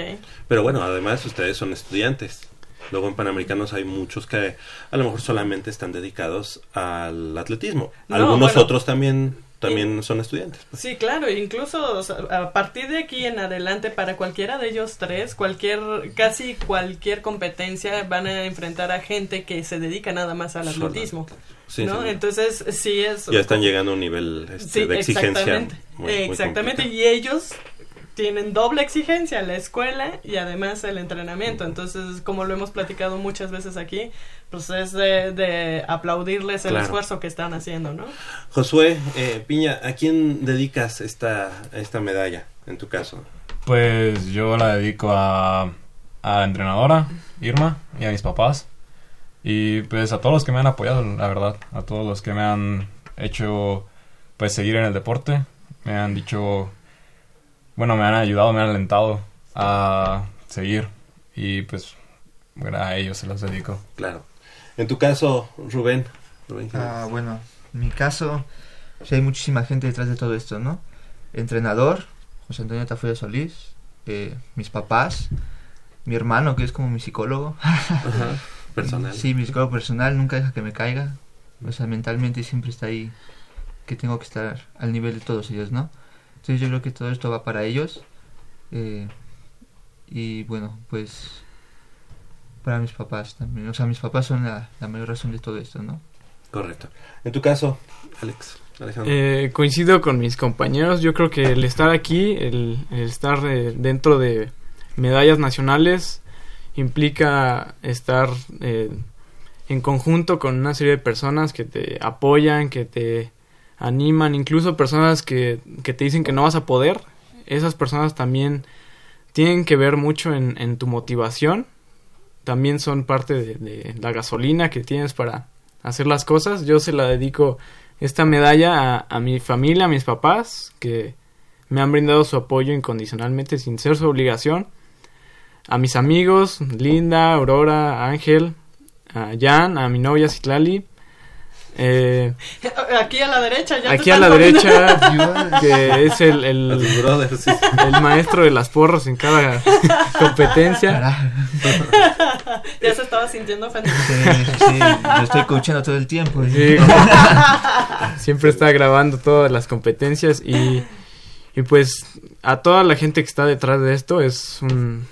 Pero bueno, además ustedes son estudiantes. Luego en Panamericanos hay muchos que a lo mejor solamente están dedicados al atletismo. No, Algunos bueno. otros también también son estudiantes. Sí, claro, incluso o sea, a partir de aquí en adelante para cualquiera de ellos tres, cualquier casi cualquier competencia van a enfrentar a gente que se dedica nada más al atletismo. Sí, ¿no? sí. Entonces, sí es Ya están llegando a un nivel este, Sí, de exigencia. exactamente. muy- muy exactamente, complicado. y ellos tienen doble exigencia, la escuela y además el entrenamiento. Entonces, como lo hemos platicado muchas veces aquí, pues es de, de aplaudirles el Claro. esfuerzo que están haciendo, ¿no? Josué eh, Piña, ¿a quién dedicas esta, esta medalla en tu caso? Pues yo la dedico a, a la entrenadora, Irma, y a mis papás. Y pues a todos los que me han apoyado, la verdad. A todos los que me han hecho pues seguir en el deporte. Me han dicho, bueno, me han ayudado, me han alentado a seguir. Y pues bueno, a ellos se los dedico. Claro. En tu caso, Rubén. Rubén ¿qué Ah, bueno, en mi caso, sí hay muchísima gente detrás de todo esto, ¿no? Entrenador, José Antonio Tafoya Solís, eh, mis papás, mi hermano, que es como mi psicólogo. personal. Sí, mi psicólogo personal, nunca deja que me caiga. O sea, mentalmente siempre está ahí, que tengo que estar al nivel de todos ellos, ¿no? Entonces yo creo que todo esto va para ellos. eh, y bueno, pues para mis papás también. O sea, mis papás son la, la mayor razón de todo esto, ¿no? Correcto. En tu caso, Alex. Eh, coincido con mis compañeros. Yo creo que el estar aquí, el, el estar eh, dentro de medallas nacionales, implica estar eh, en conjunto con una serie de personas que te apoyan, que te animan, incluso personas que, que te dicen que no vas a poder. Esas personas también tienen que ver mucho en, en tu motivación. También son parte de, de la gasolina que tienes para hacer las cosas. Yo se la dedico esta medalla a, a mi familia, a mis papás, que me han brindado su apoyo incondicionalmente sin ser su obligación. A mis amigos, Linda, Aurora, Ángel, a Jan, a mi novia Citlali. Eh, Aquí a la derecha, ya te aquí a la derecha, que es el, el, el maestro de las porras en cada competencia. ya se estaba sintiendo ofendido. Sí, lo estoy coachando todo el tiempo. Sí. Siempre está grabando todas las competencias y, y pues a toda la gente que está detrás de esto es un,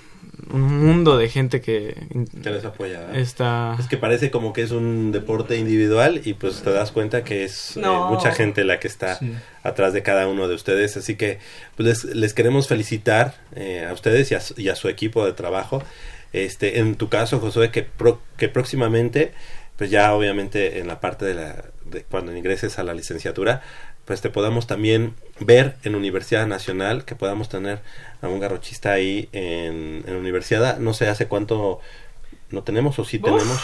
un mundo de gente que, Que les apoya. está... Es que parece como que es un deporte individual y pues te das cuenta que es eh, mucha gente la que está Sí. atrás de cada uno de ustedes. Así que pues les, les queremos felicitar eh, a ustedes y a, su- y a su equipo de trabajo. Este, en tu caso, Josué, que, pro- que próximamente, pues ya obviamente en la parte de la de cuando ingreses a la licenciatura, pues te podamos también ver en Universidad Nacional, que podamos tener a un garrochista ahí en, en Universidad. No sé hace cuánto no tenemos o si Uf. tenemos.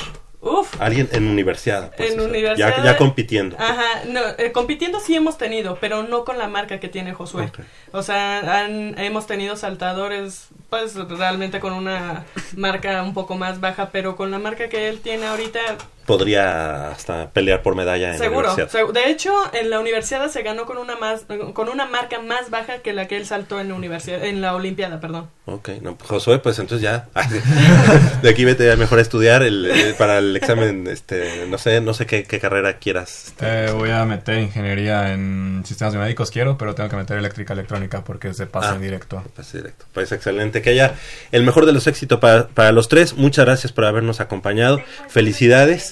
Uf. Alguien en universidad. pues, en o sea, universidad. Ya, ya compitiendo. Ajá, no, eh, compitiendo sí hemos tenido, pero no con la marca que tiene Josué. O sea, han- hemos tenido saltadores, pues realmente con una marca un poco más baja, pero con la marca que él tiene ahorita, Podría hasta pelear por medalla en la seguro. universidad. segu- De hecho, en la universidad se ganó con una más, con una marca más baja que la que él saltó en la universidad, en la olimpiada, perdón. Ok, no, pues, Josué, pues entonces ya. de aquí vete a mejor a estudiar el, el- para el examen, este, no sé, no sé qué, qué carrera quieras. Eh, voy a meter ingeniería en sistemas biomédicos, quiero, pero tengo que meter eléctrica electrónica porque es de pase Ah, directo. Pase directo. Pues excelente, que haya el mejor de los éxitos para, para los tres. Muchas gracias por habernos acompañado. Felicidades.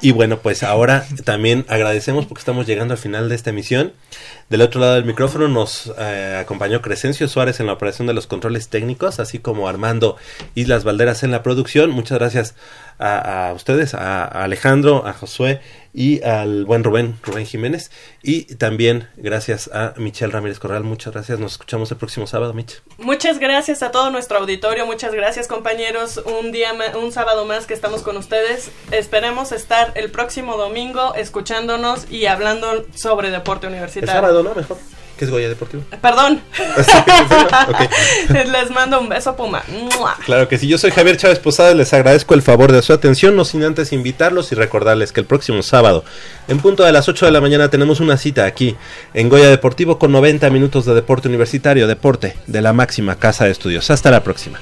Y bueno, pues ahora también agradecemos porque estamos llegando al final de esta emisión. Del otro lado del micrófono nos eh, acompañó Crescencio Suárez en la operación de los controles técnicos, así como Armando Islas Valderas en la producción. Muchas gracias a, a ustedes, a, a Alejandro, a Josué y al buen Rubén, Rubén Jiménez. Y también gracias a Michelle Ramírez Corral. Muchas gracias. Nos escuchamos el próximo sábado, Mich. Muchas gracias a todo nuestro auditorio, muchas gracias compañeros, un día un sábado más que estamos con ustedes. Esperemos estar el próximo domingo escuchándonos y hablando sobre deporte El universitario. sábado, ¿no? Mejor. Que es Goya Deportivo. Perdón. Les mando un beso Puma. Claro que sí, yo soy Javier Chávez Posada y les agradezco el favor de su atención, no sin antes invitarlos y recordarles que el próximo sábado, en punto de las 8 de la mañana, tenemos una cita aquí en Goya Deportivo con 90 minutos de deporte universitario, deporte de la máxima casa de estudios. Hasta la próxima.